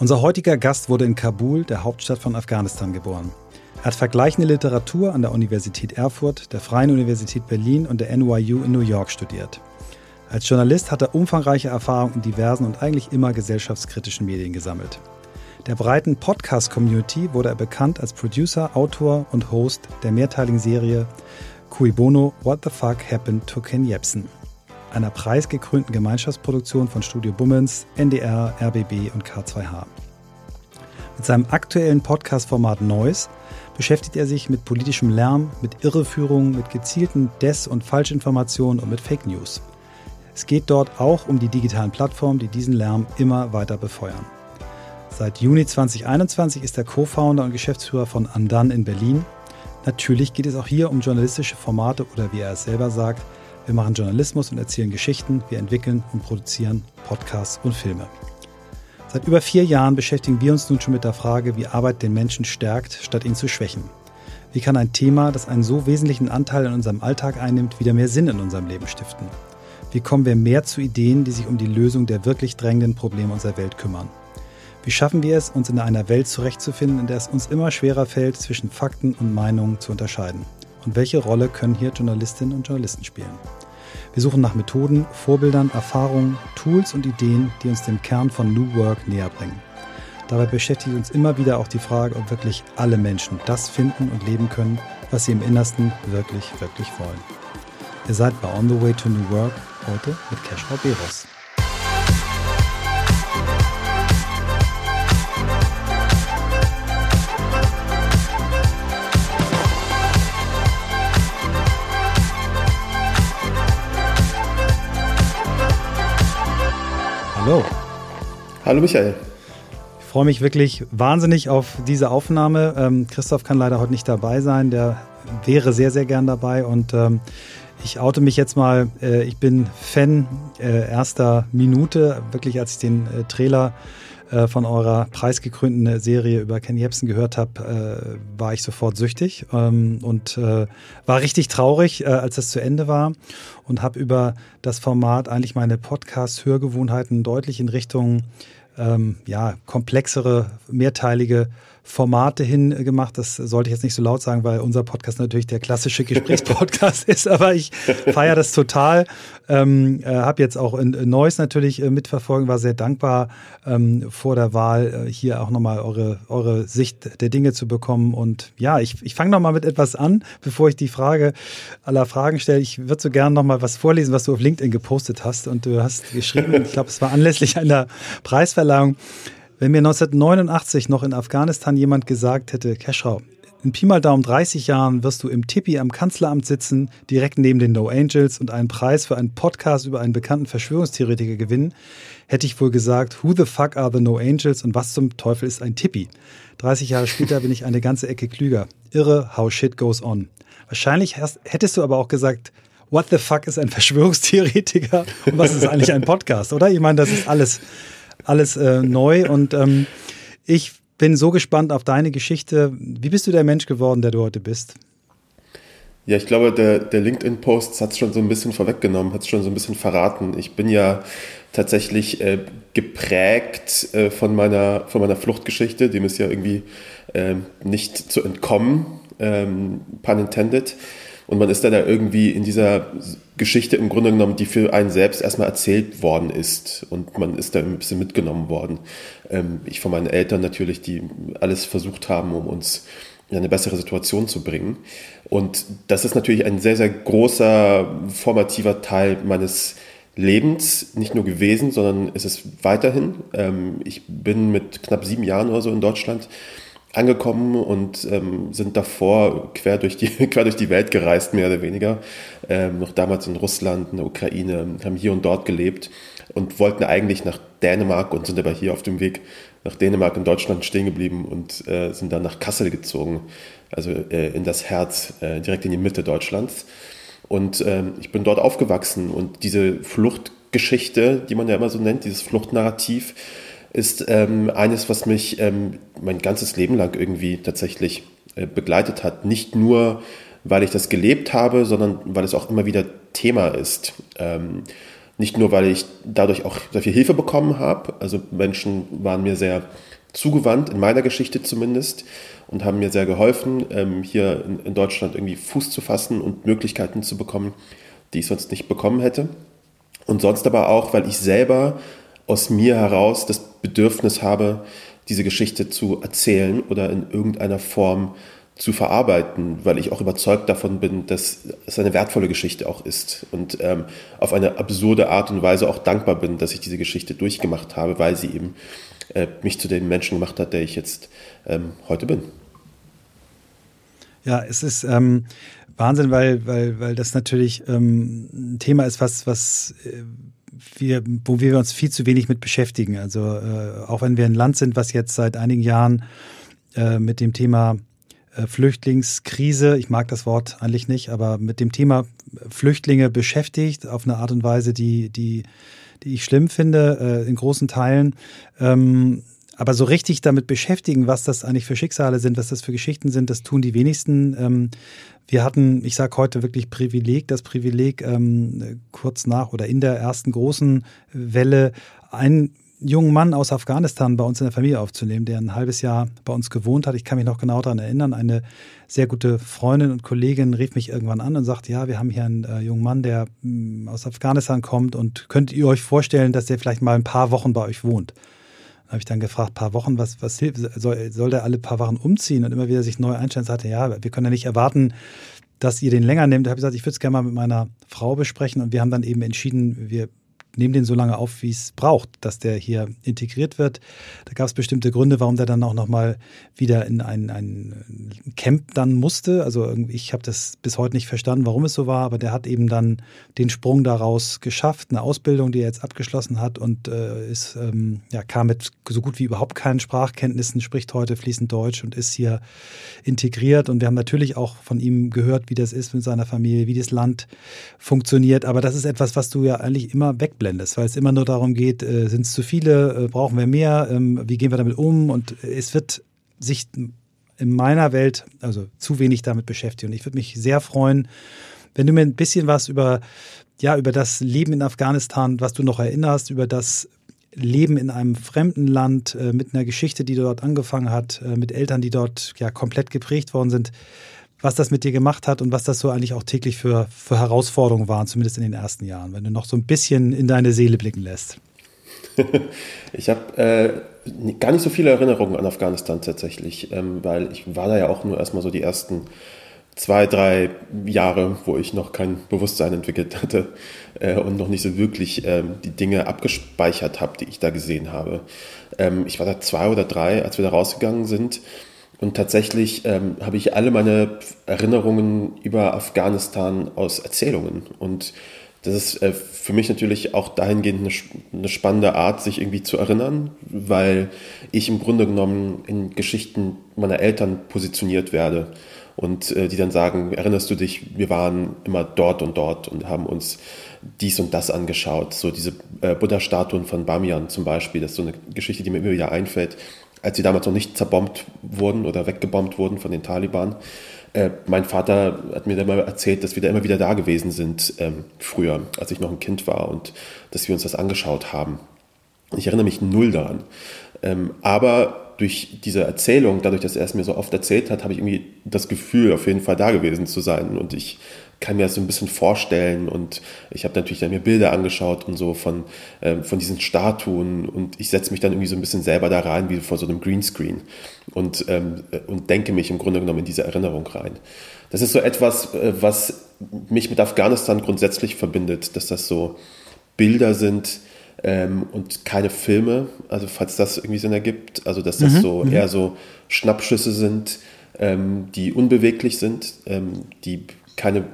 Unser heutiger Gast wurde in Kabul, der Hauptstadt von Afghanistan, geboren. Er hat vergleichende Literatur an der Universität Erfurt, der Freien Universität Berlin und der NYU in New York studiert. Als Journalist hat er umfangreiche Erfahrungen in diversen und eigentlich immer gesellschaftskritischen Medien gesammelt. Der breiten Podcast-Community wurde er bekannt als Producer, Autor und Host der mehrteiligen Serie Cui Bono What the Fuck Happened to Ken Jebsen, einer preisgekrönten Gemeinschaftsproduktion von Studio Bummens, NDR, RBB und K2H. Mit seinem aktuellen Podcast-Format Noise beschäftigt er sich mit politischem Lärm, mit Irreführungen, mit gezielten Des- und Falschinformationen und mit Fake News. Es geht dort auch um die digitalen Plattformen, die diesen Lärm immer weiter befeuern. Seit Juni 2021 ist er Co-Founder und Geschäftsführer von Andan in Berlin. Natürlich geht es auch hier um journalistische Formate oder wie er es selber sagt, wir machen Journalismus und erzählen Geschichten, wir entwickeln und produzieren Podcasts und Filme. Seit über vier Jahren beschäftigen wir uns nun schon mit der Frage, wie Arbeit den Menschen stärkt, statt ihn zu schwächen. Wie kann ein Thema, das einen so wesentlichen Anteil in unserem Alltag einnimmt, wieder mehr Sinn in unserem Leben stiften? Wie kommen wir mehr zu Ideen, die sich um die Lösung der wirklich drängenden Probleme unserer Welt kümmern? Wie schaffen wir es, uns in einer Welt zurechtzufinden, in der es uns immer schwerer fällt, zwischen Fakten und Meinungen zu unterscheiden? Und welche Rolle können hier Journalistinnen und Journalisten spielen? Wir suchen nach Methoden, Vorbildern, Erfahrungen, Tools und Ideen, die uns dem Kern von New Work näher bringen. Dabei beschäftigt uns immer wieder auch die Frage, ob wirklich alle Menschen das finden und leben können, was sie im Innersten wirklich, wirklich wollen. Ihr seid bei On the Way to New Work heute mit Keschrau Beros. Hallo. Hallo Michael. Ich freue mich wirklich wahnsinnig auf diese Aufnahme. Ähm, Christoph kann leider heute nicht dabei sein. Der wäre sehr, sehr gern dabei. Und ähm, ich oute mich jetzt mal. Äh, ich bin Fan äh, erster Minute. Wirklich, als ich den äh, Trailer äh, von eurer preisgekrönten Serie über Ken Jebsen gehört habe, äh, war ich sofort süchtig ähm, und äh, war richtig traurig, als das zu Ende war und habe über das Format eigentlich meine Podcast-Hörgewohnheiten deutlich in Richtung ähm, ja, komplexere, mehrteilige Formate hingemacht. Das sollte ich jetzt nicht so laut sagen, weil unser Podcast natürlich der klassische Gesprächspodcast ist, aber ich feiere das total. Ähm, äh, habe jetzt auch in, in Neuss natürlich äh, mitverfolgen, war sehr dankbar ähm, vor der Wahl äh, hier auch nochmal eure, eure Sicht der Dinge zu bekommen. Und ja, ich, ich fange nochmal mit etwas an, bevor ich die Frage aller Fragen stelle. Ich würde so gerne nochmal was vorlesen, was du auf LinkedIn gepostet hast. Und du hast geschrieben, ich glaube, es war anlässlich einer Preisverleihung, wenn mir 1989 noch in Afghanistan jemand gesagt hätte, Keschrau, in Pi mal Daumen 30 Jahren wirst du im Tippi am Kanzleramt sitzen, direkt neben den No Angels und einen Preis für einen Podcast über einen bekannten Verschwörungstheoretiker gewinnen, hätte ich wohl gesagt, who the fuck are the No Angels und was zum Teufel ist ein Tippi? 30 Jahre später bin ich eine ganze Ecke klüger. Irre, how shit goes on. Wahrscheinlich hättest du aber auch gesagt, what the fuck ist ein Verschwörungstheoretiker und was ist eigentlich ein Podcast, oder? Ich meine, das ist alles alles äh, neu und ähm, ich bin so gespannt auf deine Geschichte. Wie bist du der Mensch geworden, der du heute bist? Ja, ich glaube, der, der LinkedIn-Post hat es schon so ein bisschen vorweggenommen, hat es schon so ein bisschen verraten. Ich bin ja tatsächlich äh, geprägt äh, von, meiner, von meiner Fluchtgeschichte, dem ist ja irgendwie äh, nicht zu entkommen, ähm, pun intended. Und man ist dann da irgendwie in dieser Geschichte im Grunde genommen, die für einen selbst erstmal erzählt worden ist. Und man ist da ein bisschen mitgenommen worden. Ähm, ich von meinen Eltern natürlich, die alles versucht haben, um uns in eine bessere Situation zu bringen. Und das ist natürlich ein sehr, sehr großer formativer Teil meines Lebens, nicht nur gewesen, sondern es ist weiterhin. Ähm, ich bin mit knapp sieben Jahren oder so in Deutschland angekommen und ähm, sind davor quer durch, die, quer durch die Welt gereist, mehr oder weniger. Ähm, noch damals in Russland, in der Ukraine, haben hier und dort gelebt und wollten eigentlich nach Dänemark und sind aber hier auf dem Weg nach Dänemark und Deutschland stehen geblieben und äh, sind dann nach Kassel gezogen, also äh, in das Herz, äh, direkt in die Mitte Deutschlands. Und ähm, ich bin dort aufgewachsen und diese Fluchtgeschichte, die man ja immer so nennt, dieses Fluchtnarrativ, ist ähm, eines, was mich ähm, mein ganzes Leben lang irgendwie tatsächlich äh, begleitet hat. Nicht nur, weil ich das gelebt habe, sondern weil es auch immer wieder Thema ist. Ähm, nicht nur, weil ich dadurch auch sehr viel Hilfe bekommen habe, also Menschen waren mir sehr zugewandt, in meiner Geschichte zumindest, und haben mir sehr geholfen, ähm, hier in, in Deutschland irgendwie Fuß zu fassen und Möglichkeiten zu bekommen, die ich sonst nicht bekommen hätte. Und sonst aber auch, weil ich selber aus mir heraus das Bedürfnis habe, diese Geschichte zu erzählen oder in irgendeiner Form zu verarbeiten, weil ich auch überzeugt davon bin, dass es eine wertvolle Geschichte auch ist und ähm, auf eine absurde Art und Weise auch dankbar bin, dass ich diese Geschichte durchgemacht habe, weil sie eben äh, mich zu dem Menschen gemacht hat, der ich jetzt ähm, heute bin. Ja, es ist ähm, Wahnsinn, weil, weil, weil das natürlich ähm, ein Thema ist, was, was äh, wir, wo wir uns viel zu wenig mit beschäftigen. Also äh, auch wenn wir ein Land sind, was jetzt seit einigen Jahren äh, mit dem Thema äh, Flüchtlingskrise, ich mag das Wort eigentlich nicht, aber mit dem Thema Flüchtlinge beschäftigt, auf eine Art und Weise, die, die, die ich schlimm finde, äh, in großen Teilen. Ähm, aber so richtig damit beschäftigen, was das eigentlich für Schicksale sind, was das für Geschichten sind, das tun die wenigsten. Ähm, wir hatten, ich sage heute wirklich Privileg, das Privileg, ähm, kurz nach oder in der ersten großen Welle einen jungen Mann aus Afghanistan bei uns in der Familie aufzunehmen, der ein halbes Jahr bei uns gewohnt hat. Ich kann mich noch genau daran erinnern. Eine sehr gute Freundin und Kollegin rief mich irgendwann an und sagte, ja, wir haben hier einen äh, jungen Mann, der mh, mm, aus Afghanistan kommt und könnt ihr euch vorstellen, dass der vielleicht mal ein paar Wochen bei euch wohnt? Habe ich dann gefragt, paar Wochen, was, was hilft, soll, soll der alle paar Wochen umziehen und immer wieder sich neu einstellen? Sagte, ja, wir können ja nicht erwarten, dass ihr den länger nehmt. Da habe ich gesagt, ich würde es gerne mal mit meiner Frau besprechen und wir haben dann eben entschieden, wir nehmen den so lange auf, wie es braucht, dass der hier integriert wird. Da gab es bestimmte Gründe, warum der dann auch nochmal wieder in ein, ein Camp dann musste. Also ich habe das bis heute nicht verstanden, warum es so war, aber der hat eben dann den Sprung daraus geschafft, eine Ausbildung, die er jetzt abgeschlossen hat und äh, ist, ähm, ja, kam mit so gut wie überhaupt keinen Sprachkenntnissen, spricht heute fließend Deutsch und ist hier integriert. Und wir haben natürlich auch von ihm gehört, wie das ist mit seiner Familie, wie das Land funktioniert. Aber das ist etwas, was du ja eigentlich immer weg wegblendest, weil es immer nur darum geht, äh, sind es zu viele, äh, brauchen wir mehr, ähm, wie gehen wir damit um und es wird sich in meiner Welt also zu wenig damit beschäftigen. Und ich würde mich sehr freuen, wenn du mir ein bisschen was über ja über das Leben in Afghanistan, was du noch erinnerst, über das Leben in einem fremden Land äh, mit einer Geschichte, die dort angefangen hat, äh, mit Eltern, die dort ja komplett geprägt worden sind, was das mit dir gemacht hat und was das so eigentlich auch täglich für, für Herausforderungen waren, zumindest in den ersten Jahren, wenn du noch so ein bisschen in deine Seele blicken lässt. ich habe äh, gar nicht so viele Erinnerungen an Afghanistan tatsächlich, ähm, weil ich war da ja auch nur erstmal so die ersten zwei, drei Jahre, wo ich noch kein Bewusstsein entwickelt hatte äh, und noch nicht so wirklich ähm, die Dinge abgespeichert habe, die ich da gesehen habe. Ähm, ich war da zwei oder drei, als wir da rausgegangen sind und tatsächlich ähm, habe ich alle meine Erinnerungen über Afghanistan aus Erzählungen. Und das ist äh, für mich natürlich auch dahingehend eine, eine, spannende Art, sich irgendwie zu erinnern, weil ich im Grunde genommen in Geschichten meiner Eltern positioniert werde. Und äh, die dann sagen, erinnerst du dich, wir waren immer dort und dort und haben uns dies und das angeschaut. So diese äh, Buddha-Statuen von Bamiyan zum Beispiel, das ist so eine Geschichte, die mir immer wieder einfällt als sie damals noch nicht zerbombt wurden oder weggebombt wurden von den Taliban. Äh, mein Vater hat mir dann mal erzählt, dass wir da immer wieder da gewesen sind, ähm, früher, als ich noch ein Kind war und dass wir uns das angeschaut haben. Ich erinnere mich null daran. Ähm, aber durch diese Erzählung, dadurch, dass er es mir so oft erzählt hat, habe ich irgendwie das Gefühl, auf jeden Fall da gewesen zu sein. Und ich kann mir das so ein bisschen vorstellen und ich habe natürlich dann mir Bilder angeschaut und so von, ähm, von diesen Statuen und ich setze mich dann irgendwie so ein bisschen selber da rein, wie vor so einem Greenscreen und, ähm, und denke mich im Grunde genommen in diese Erinnerung rein. Das ist so etwas, äh, was mich mit Afghanistan grundsätzlich verbindet, dass das so Bilder sind ähm, und keine Filme, also falls das irgendwie Sinn ergibt, also dass das mhm, so mhm. eher so Schnappschüsse sind, ähm, die unbeweglich sind, ähm, die keine,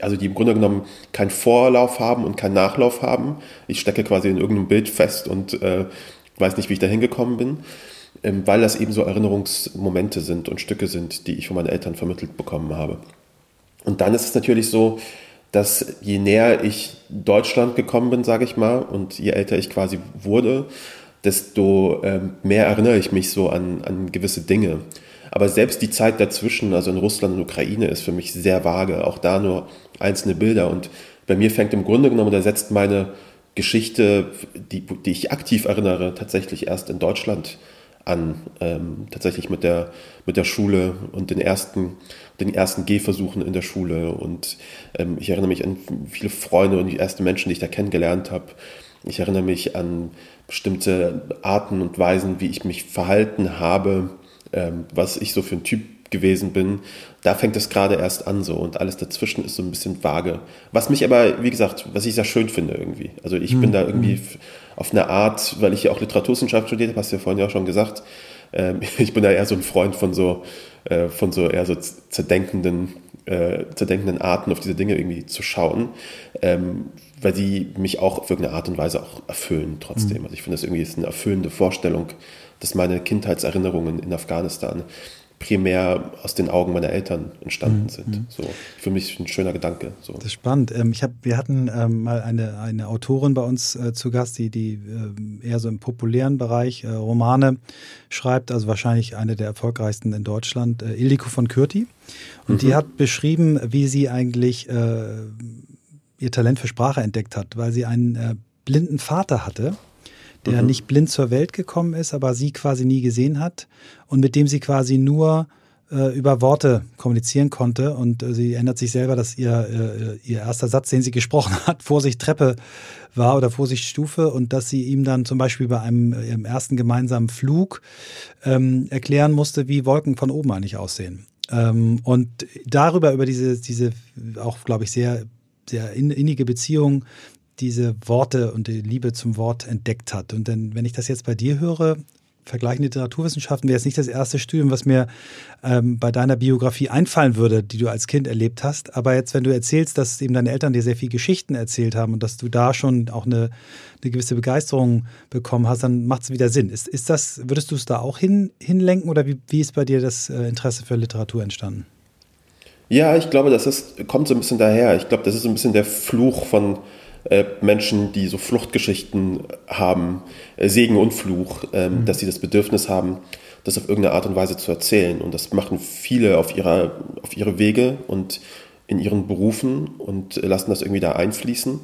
also die im Grunde genommen keinen Vorlauf haben und keinen Nachlauf haben. Ich stecke quasi in irgendeinem Bild fest und äh, weiß nicht, wie ich da hingekommen bin, ähm, weil das eben so Erinnerungsmomente sind und Stücke sind, die ich von meinen Eltern vermittelt bekommen habe. Und dann ist es natürlich so, dass je näher ich Deutschland gekommen bin, sage ich mal, und je älter ich quasi wurde, desto ähm, mehr erinnere ich mich so an, an gewisse Dinge. Aber selbst die Zeit dazwischen, also in Russland und Ukraine, ist für mich sehr vage. Auch da nur einzelne Bilder. Und bei mir fängt im Grunde genommen, da setzt meine Geschichte, die, die ich aktiv erinnere, tatsächlich erst in Deutschland an. Ähm, tatsächlich mit der, mit der Schule und den ersten, den ersten Gehversuchen in der Schule. Und ähm, ich erinnere mich an viele Freunde und die ersten Menschen, die ich da kennengelernt habe. Ich erinnere mich an bestimmte Arten und Weisen, wie ich mich verhalten habe, ähm, was ich so für ein Typ gewesen bin, da fängt es gerade erst an so und alles dazwischen ist so ein bisschen vage. Was mich aber, wie gesagt, was ich sehr schön finde irgendwie. Also ich mhm. bin da irgendwie hm. auf eine Art, weil ich ja auch Literaturwissenschaft studiert habe, hast du ja vorhin ja auch schon gesagt, ähm, ich bin da eher so ein Freund von so, äh, von so eher so zerdenkenden, äh, zerdenkenden Arten auf diese Dinge irgendwie zu schauen, ähm, weil die mich auch auf irgendeine Art und Weise auch erfüllen trotzdem. Mhm. Also ich finde das irgendwie ist eine erfüllende Vorstellung, dass meine Kindheitserinnerungen in Afghanistan primär aus den Augen meiner Eltern entstanden mhm. sind. Mhm. So für mich ein schöner Gedanke. So. Das ist spannend. Ähm, ich hab, wir hatten ähm, mal eine, eine Autorin bei uns äh, zu Gast, die, die äh, eher so im populären Bereich äh, Romane schreibt, also wahrscheinlich eine der erfolgreichsten in Deutschland, äh, Ildiko von Kürti. Und mhm. die hat beschrieben, wie sie eigentlich äh, ihr Talent für Sprache entdeckt hat, weil sie einen äh, blinden Vater hatte der mhm. nicht blind zur Welt gekommen ist, aber sie quasi nie gesehen hat und mit dem sie quasi nur äh, über Worte kommunizieren konnte. Und äh, sie erinnert sich selber, dass ihr, äh, ihr erster Satz, den sie gesprochen hat, Vorsicht Treppe war oder Vorsicht Stufe und dass sie ihm dann zum Beispiel bei einem äh, ihrem ersten gemeinsamen Flug ähm, erklären musste, wie Wolken von oben eigentlich aussehen. Ähm, und darüber, über diese, diese auch, glaube ich, sehr sehr innige Beziehung diese Worte und die Liebe zum Wort entdeckt hat. Und dann, wenn ich das jetzt bei dir höre, vergleichende Literaturwissenschaften wäre jetzt nicht das erste Studium, was mir ähm, bei deiner Biografie einfallen würde, die du als Kind erlebt hast. Aber jetzt, wenn du erzählst, dass eben deine Eltern dir sehr viel Geschichten erzählt haben und dass du da schon auch eine, eine gewisse Begeisterung bekommen hast, dann macht es wieder Sinn. Ist, ist das, würdest du es da auch hin, hinlenken oder wie, wie ist bei dir das äh, Interesse für Literatur entstanden? Ja, ich glaube, das ist, kommt so ein bisschen daher. Ich glaube, das ist so ein bisschen der Fluch von Menschen, die so Fluchtgeschichten haben, äh, Segen und Fluch, ähm, mhm. dass sie das Bedürfnis haben, das auf irgendeine Art und Weise zu erzählen. Und das machen viele auf, ihrer, auf ihre Wege und in ihren Berufen und lassen das irgendwie da einfließen.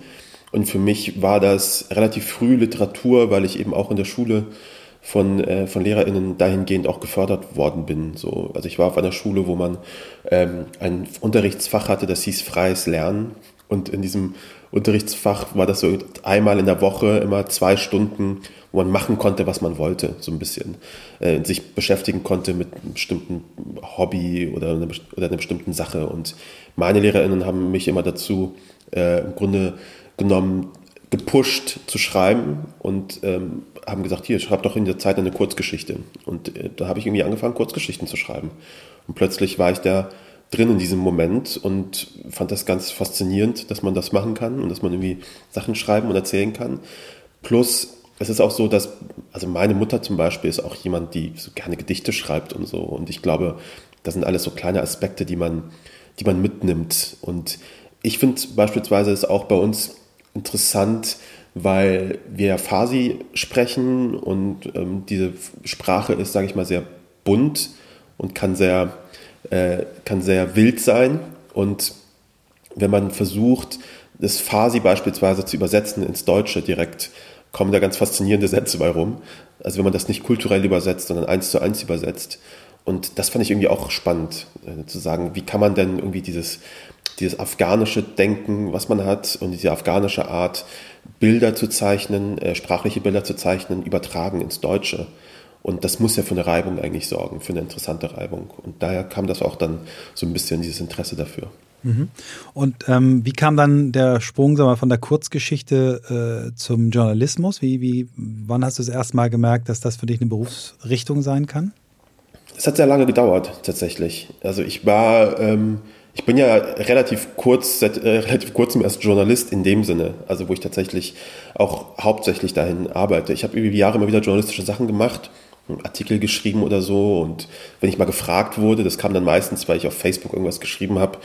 Und für mich war das relativ früh Literatur, weil ich eben auch in der Schule von, äh, von LehrerInnen dahingehend auch gefördert worden bin. So, also ich war auf einer Schule, wo man ähm, ein Unterrichtsfach hatte, das hieß freies Lernen. Und in diesem Unterrichtsfach war das so einmal in der Woche immer zwei Stunden, wo man machen konnte, was man wollte, so ein bisschen. Äh, sich beschäftigen konnte mit einem bestimmten Hobby oder, eine, oder einer bestimmten Sache. Und meine LehrerInnen haben mich immer dazu äh, im Grunde genommen, gepusht zu schreiben und ähm, haben gesagt, hier, schreib doch in der Zeit eine Kurzgeschichte. Und äh, da habe ich irgendwie angefangen, Kurzgeschichten zu schreiben. Und plötzlich war ich da drin in diesem Moment und fand das ganz faszinierend, dass man das machen kann und dass man irgendwie Sachen schreiben und erzählen kann. Plus, es ist auch so, dass, also meine Mutter zum Beispiel ist auch jemand, die so gerne Gedichte schreibt und so. Und ich glaube, das sind alles so kleine Aspekte, die man, die man mitnimmt. Und ich finde beispielsweise es auch bei uns interessant, weil wir Farsi sprechen und ähm, diese Sprache ist, sage ich mal, sehr bunt und kann sehr äh, kann sehr wild sein. Und wenn man versucht, das Farsi beispielsweise zu übersetzen ins Deutsche direkt, kommen da ganz faszinierende Sätze bei rum. Also wenn man das nicht kulturell übersetzt, sondern eins zu eins übersetzt. Und das fand ich irgendwie auch spannend, äh, zu sagen, wie kann man denn irgendwie dieses, dieses afghanische Denken, was man hat, und diese afghanische Art, Bilder zu zeichnen, äh, sprachliche Bilder zu zeichnen, übertragen ins Deutsche. Und das muss ja für eine Reibung eigentlich sorgen, für eine interessante Reibung. Und daher kam das auch dann so ein bisschen dieses Interesse dafür. Mhm. Und ähm, wie kam dann der Sprung sag mal, von der Kurzgeschichte äh, zum Journalismus? Wie, wie, wann hast du das erste Mal gemerkt, dass das für dich eine Berufsrichtung sein kann? Es hat sehr lange gedauert, tatsächlich. Also ich war, ähm, ich bin ja relativ kurz, seit äh, relativ kurzem erst Journalist in dem Sinne, also wo ich tatsächlich auch hauptsächlich dahin arbeite. Ich habe über die Jahre immer wieder journalistische Sachen gemacht einen Artikel geschrieben oder so. Und wenn ich mal gefragt wurde, das kam dann meistens, weil ich auf Facebook irgendwas geschrieben habe,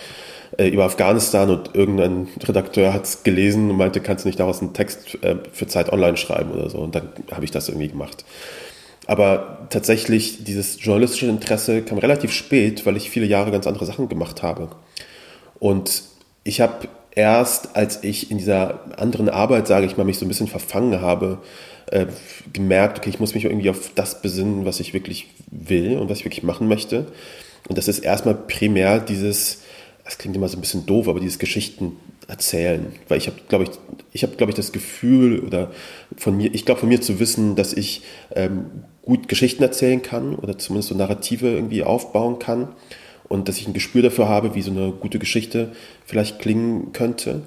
äh, über Afghanistan und irgendein Redakteur hat es gelesen und meinte, kannst du nicht daraus einen Text äh, für Zeit Online schreiben oder so. Und dann habe ich das irgendwie gemacht. Aber tatsächlich, dieses journalistische Interesse kam relativ spät, weil ich viele Jahre ganz andere Sachen gemacht habe. Und ich habe erst, als ich in dieser anderen Arbeit, sage ich mal, mich so ein bisschen verfangen habe, äh, gemerkt, okay, ich muss mich irgendwie auf das besinnen, was ich wirklich will und was ich wirklich machen möchte. Und das ist erstmal primär dieses, das klingt immer so ein bisschen doof, aber dieses Geschichten erzählen. Weil ich habe, glaube ich, ich habe, glaube ich, das Gefühl oder von mir, ich glaube von mir zu wissen, dass ich ähm, gut Geschichten erzählen kann oder zumindest so Narrative irgendwie aufbauen kann und dass ich ein Gespür dafür habe, wie so eine gute Geschichte vielleicht klingen könnte.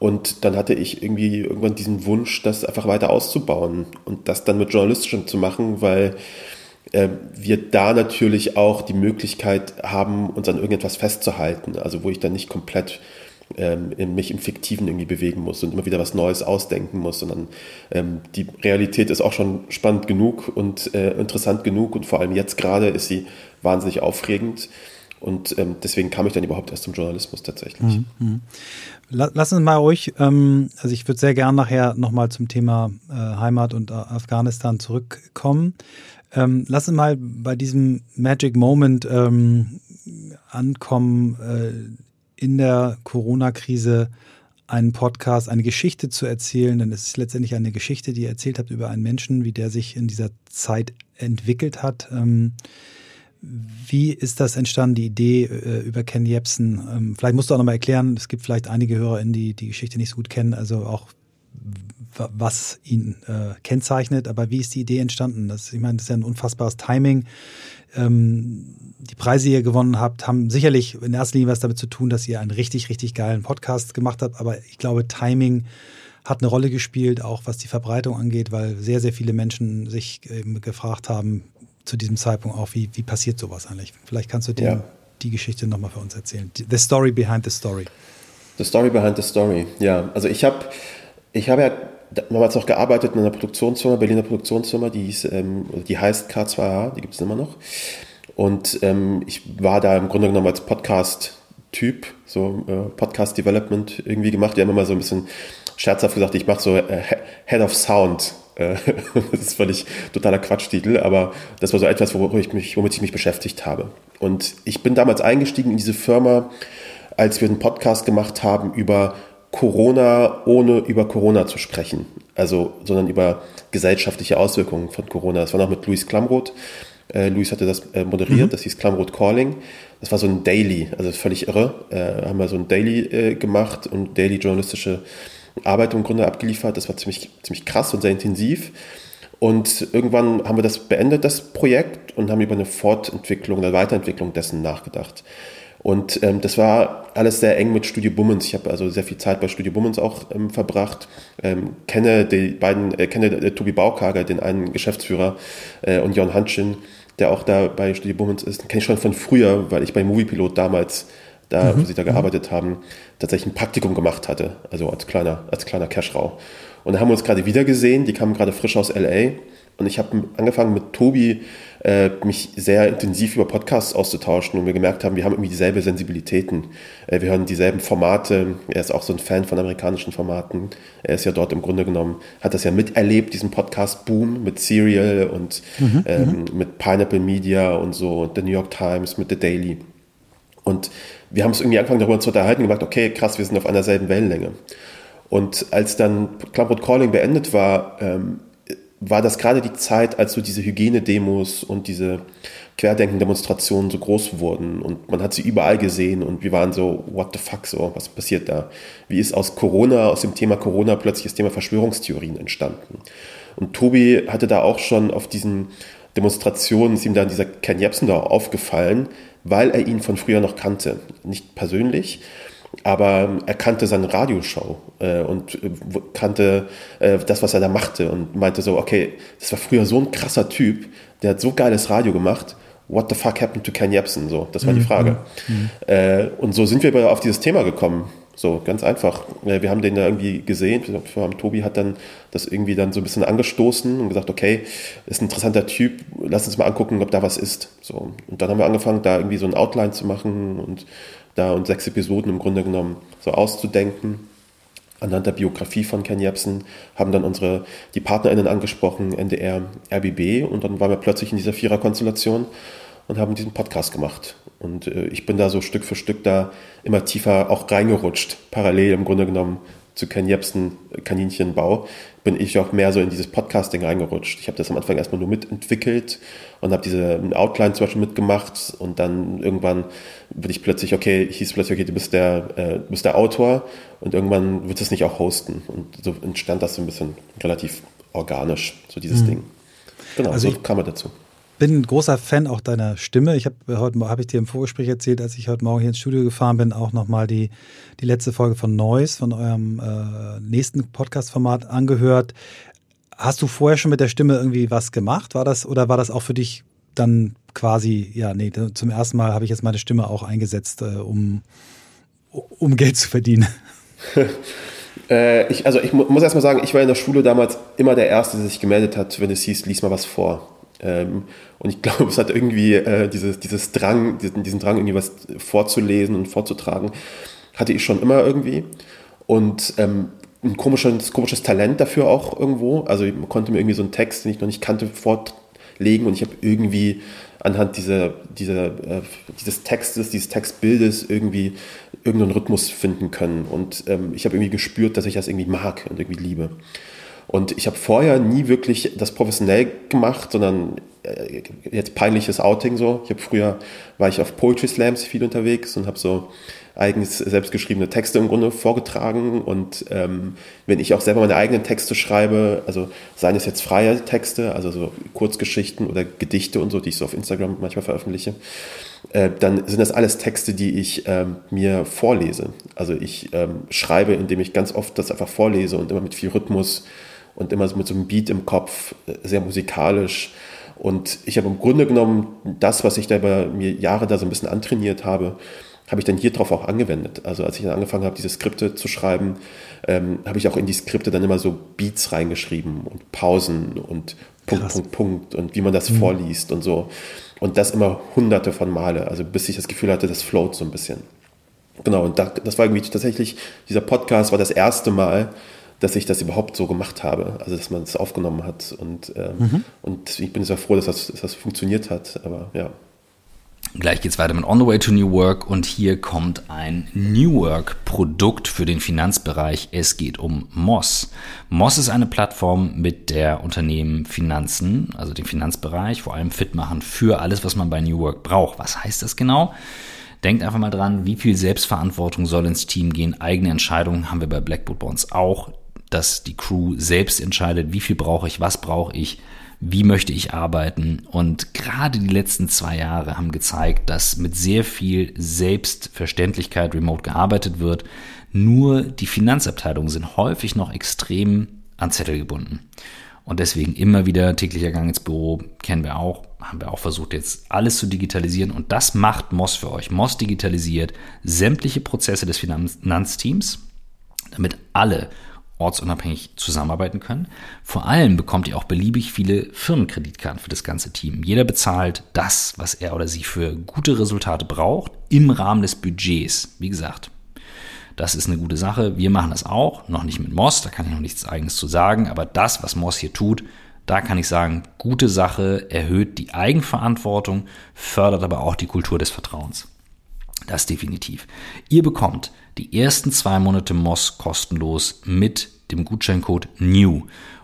Und dann hatte ich irgendwie irgendwann diesen Wunsch, das einfach weiter auszubauen und das dann mit Journalistischem zu machen, weil äh, wir da natürlich auch die Möglichkeit haben, uns an irgendetwas festzuhalten. Also wo ich dann nicht komplett ähm, mich im Fiktiven irgendwie bewegen muss und immer wieder was Neues ausdenken muss, sondern ähm, die Realität ist auch schon spannend genug und äh, interessant genug und vor allem jetzt gerade ist sie wahnsinnig aufregend. Und ähm, deswegen kam ich dann überhaupt erst zum Journalismus tatsächlich. Mhm. mhm. Lass uns mal ruhig, ähm, also ich würde sehr gern nachher nochmal zum Thema äh, Heimat und Afghanistan zurückkommen. Ähm, lass uns mal bei diesem Magic Moment ähm, ankommen, äh, in der Corona-Krise einen Podcast, eine Geschichte zu erzählen, denn es ist letztendlich eine Geschichte, die ihr erzählt habt über einen Menschen, wie der sich in dieser Zeit entwickelt hat. Wie ist das entstanden, die Idee äh, über Ken Jebsen? Ähm, vielleicht musst du auch nochmal erklären, es gibt vielleicht einige HörerInnen, die die Geschichte nicht so gut kennen, also auch was ihn äh, kennzeichnet, aber wie ist die Idee entstanden? Das, ich meine, das ist ja ein unfassbares Timing. Ähm, die Preise, die ihr gewonnen habt, haben sicherlich in erster Linie was damit zu tun, dass ihr einen richtig, richtig geilen Podcast gemacht habt, aber ich glaube, Timing hat eine Rolle gespielt, auch was die Verbreitung angeht, weil sehr, sehr viele Menschen sich eben gefragt haben, zu diesem Zeitpunkt auch, wie, wie passiert sowas eigentlich? Vielleicht kannst du dir ja. die Geschichte nochmal für uns erzählen. The Story Behind the Story. The Story Behind the Story, ja. Also ich habe ich hab ja damals noch gearbeitet in einer Produktionsfirma, Berliner Produktionsfirma, die, hieß, ähm, die heißt K2H, die gibt es immer noch. Und ähm, ich war da im Grunde genommen als Podcast-Typ, so äh, Podcast-Development irgendwie gemacht. Die haben immer so ein bisschen scherzhaft gesagt, ich mache so äh, Head of Sound das ist völlig totaler Quatschtitel, aber das war so etwas, womit ich mich, womit ich mich beschäftigt habe. Und ich bin damals eingestiegen in diese Firma, als wir einen Podcast gemacht haben über Corona, ohne über Corona zu sprechen. Also, sondern über gesellschaftliche Auswirkungen von Corona. Das war noch mit Luis Klamroth. Äh, Luis hatte das äh, moderiert, mhm. das hieß Klamroth Calling. Das war so ein Daily, also völlig irre. Äh, haben wir so ein Daily äh, gemacht und Daily journalistische Arbeit im Grunde abgeliefert. Das war ziemlich, ziemlich krass und sehr intensiv. Und irgendwann haben wir das beendet, das Projekt, und haben über eine Fortentwicklung, eine Weiterentwicklung dessen nachgedacht. Und ähm, das war alles sehr eng mit Studio Bummens. Ich habe also sehr viel Zeit bei Studio Bummens auch ähm, verbracht. Ähm, kenne die beiden, äh, kenne äh, Tobi Baukager, den einen Geschäftsführer, äh, und Jon Hanschen, der auch da bei Studio Bummens ist. Kenne ich schon von früher, weil ich bei Moviepilot damals da, mhm. wo sie da gearbeitet haben, tatsächlich ein Praktikum gemacht hatte, also als kleiner, als kleiner Cashrau. Und da haben wir uns gerade wieder gesehen, die kamen gerade frisch aus LA und ich habe angefangen mit Tobi äh, mich sehr intensiv über Podcasts auszutauschen und wir gemerkt haben, wir haben irgendwie dieselbe Sensibilitäten. Äh, wir hören dieselben Formate. Er ist auch so ein Fan von amerikanischen Formaten. Er ist ja dort im Grunde genommen, hat das ja miterlebt, diesen Podcast-Boom mit Serial und mhm, ähm, mhm. mit Pineapple Media und so, und The New York Times, mit The Daily. Und wir haben es irgendwie angefangen darüber zu unterhalten gesagt, okay, krass, wir sind auf einer selben Wellenlänge. Und als dann Clubroad Calling beendet war, ähm, war das gerade die Zeit, als so diese Hygienedemos und diese Querdenken-Demonstrationen so groß wurden und man hat sie überall gesehen und wir waren so, what the fuck, so, was passiert da? Wie ist aus Corona, aus dem Thema Corona plötzlich das Thema Verschwörungstheorien entstanden? Und Tobi hatte da auch schon auf diesen Demonstrationen, ist ihm dann dieser Ken Jebsen da aufgefallen, weil er ihn von früher noch kannte. Nicht persönlich, aber er kannte seine Radioshow äh, und äh, kannte äh, das, was er da machte und meinte so, okay, das war früher so ein krasser Typ, der hat so geiles Radio gemacht. What the fuck happened to Ken Jebsen? So, das war mhm. die Frage. Mhm. Äh, und so sind wir auf dieses Thema gekommen. So, ganz einfach. Wir haben den da irgendwie gesehen. Tobi hat dann das irgendwie dann so ein bisschen angestoßen und gesagt, okay, ist ein interessanter Typ, lass uns mal angucken, ob da was ist. So. Und dann haben wir angefangen, da irgendwie so ein Outline zu machen und da und sechs Episoden im Grunde genommen so auszudenken. Anhand der Biografie von Ken Jebsen haben dann unsere, die PartnerInnen angesprochen, NDR, RBB und dann waren wir plötzlich in dieser Viererkonstellation und haben diesen Podcast gemacht. Und äh, ich bin da so Stück für Stück da immer tiefer auch reingerutscht, parallel im Grunde genommen zu Ken Jebsen äh, Kaninchenbau, bin ich auch mehr so in dieses Podcasting reingerutscht. Ich habe das am Anfang erstmal nur mitentwickelt und habe diese Outline zum Beispiel mitgemacht und dann irgendwann bin ich plötzlich, okay, hieß plötzlich, okay, du bist der, äh, du bist der Autor und irgendwann wird es nicht auch hosten. Und so entstand das so ein bisschen relativ organisch, so dieses mhm. Ding. Genau, also so kam er dazu bin ein großer Fan auch deiner Stimme. Ich habe heute habe ich dir im Vorgespräch erzählt, als ich heute Morgen hier ins Studio gefahren bin, auch nochmal die, die letzte Folge von Noise, von eurem äh, nächsten Podcast-Format angehört. Hast du vorher schon mit der Stimme irgendwie was gemacht? War das oder war das auch für dich dann quasi, ja, nee, zum ersten Mal habe ich jetzt meine Stimme auch eingesetzt, äh, um, um Geld zu verdienen? äh, ich, also ich mu muss erst mal sagen, ich war in der Schule damals immer der Erste, der sich gemeldet hat, wenn es hieß, lies mal was vor. Ähm, und ich glaube, es hat irgendwie äh, dieses, dieses Drang, diesen, diesen Drang, irgendwie was vorzulesen und vorzutragen, hatte ich schon immer irgendwie. Und ähm, ein komisches, komisches Talent dafür auch irgendwo. Also ich konnte mir irgendwie so einen Text, den ich noch nicht kannte, vorlegen und ich habe irgendwie anhand dieser, dieser, äh, dieses Textes, dieses Textbildes irgendwie irgendeinen Rhythmus finden können. Und ähm, ich habe irgendwie gespürt, dass ich das irgendwie mag und irgendwie liebe. Und ich habe vorher nie wirklich das professionell gemacht, sondern äh, jetzt peinliches Outing so. Ich habe früher war ich auf Poetry Slams viel unterwegs und habe so eigens selbstgeschriebene Texte im Grunde vorgetragen und ähm, wenn ich auch selber meine eigenen Texte schreibe, also seien es jetzt freie Texte, also so Kurzgeschichten oder Gedichte und so, die ich so auf Instagram manchmal veröffentliche, äh, dann sind das alles Texte, die ich ähm, mir vorlese. Also ich ähm, schreibe, indem ich ganz oft das einfach vorlese und immer mit viel Rhythmus und immer so mit so einem Beat im Kopf, äh, sehr musikalisch. Und ich habe im Grunde genommen das, was ich da über mir Jahre da so ein bisschen antrainiert habe, habe ich dann hier drauf auch angewendet. Also als ich dann angefangen habe, diese Skripte zu schreiben, ähm, habe ich auch in die Skripte dann immer so Beats reingeschrieben und Pausen und Punkt, Krass. Punkt, Punkt und wie man das mhm. vorliest und so. Und das immer hunderte von Male, also bis ich das Gefühl hatte, das float so ein bisschen. Genau, und das war irgendwie tatsächlich, dieser Podcast war das erste Mal, dass ich das überhaupt so gemacht habe, also dass man es aufgenommen hat. Und, ähm, mhm. und ich bin sehr froh, dass das, dass das funktioniert hat. Aber ja. Gleich geht's weiter mit On the Way to New Work und hier kommt ein New Work Produkt für den Finanzbereich. Es geht um Moss. Moss ist eine Plattform, mit der Unternehmen Finanzen, also den Finanzbereich, vor allem fit machen für alles, was man bei New Work braucht. Was heißt das genau? Denkt einfach mal dran, wie viel Selbstverantwortung soll ins Team gehen. Eigene Entscheidungen haben wir bei Blackboard uns auch dass die Crew selbst entscheidet, wie viel brauche ich, was brauche ich, wie möchte ich arbeiten. Und gerade die letzten zwei Jahre haben gezeigt, dass mit sehr viel Selbstverständlichkeit remote gearbeitet wird. Nur die Finanzabteilungen sind häufig noch extrem an Zettel gebunden. Und deswegen immer wieder täglicher Gang ins Büro, kennen wir auch, haben wir auch versucht jetzt alles zu digitalisieren und das macht Moss für euch. Moss digitalisiert sämtliche Prozesse des Finanzteams, damit alle ortsunabhängig zusammenarbeiten können. Vor allem bekommt ihr auch beliebig viele Firmenkreditkarten für das ganze Team. Jeder bezahlt das, was er oder sie für gute Resultate braucht, im Rahmen des Budgets. Wie gesagt, das ist eine gute Sache. Wir machen das auch, noch nicht mit Moss, da kann ich noch nichts eigenes zu sagen, aber das, was Moss hier tut, da kann ich sagen, gute Sache, erhöht die Eigenverantwortung, fördert aber auch die Kultur des Vertrauens. Das definitiv. Ihr bekommt die ersten zwei Monate Moss kostenlos mit dem Gutscheincode NEW.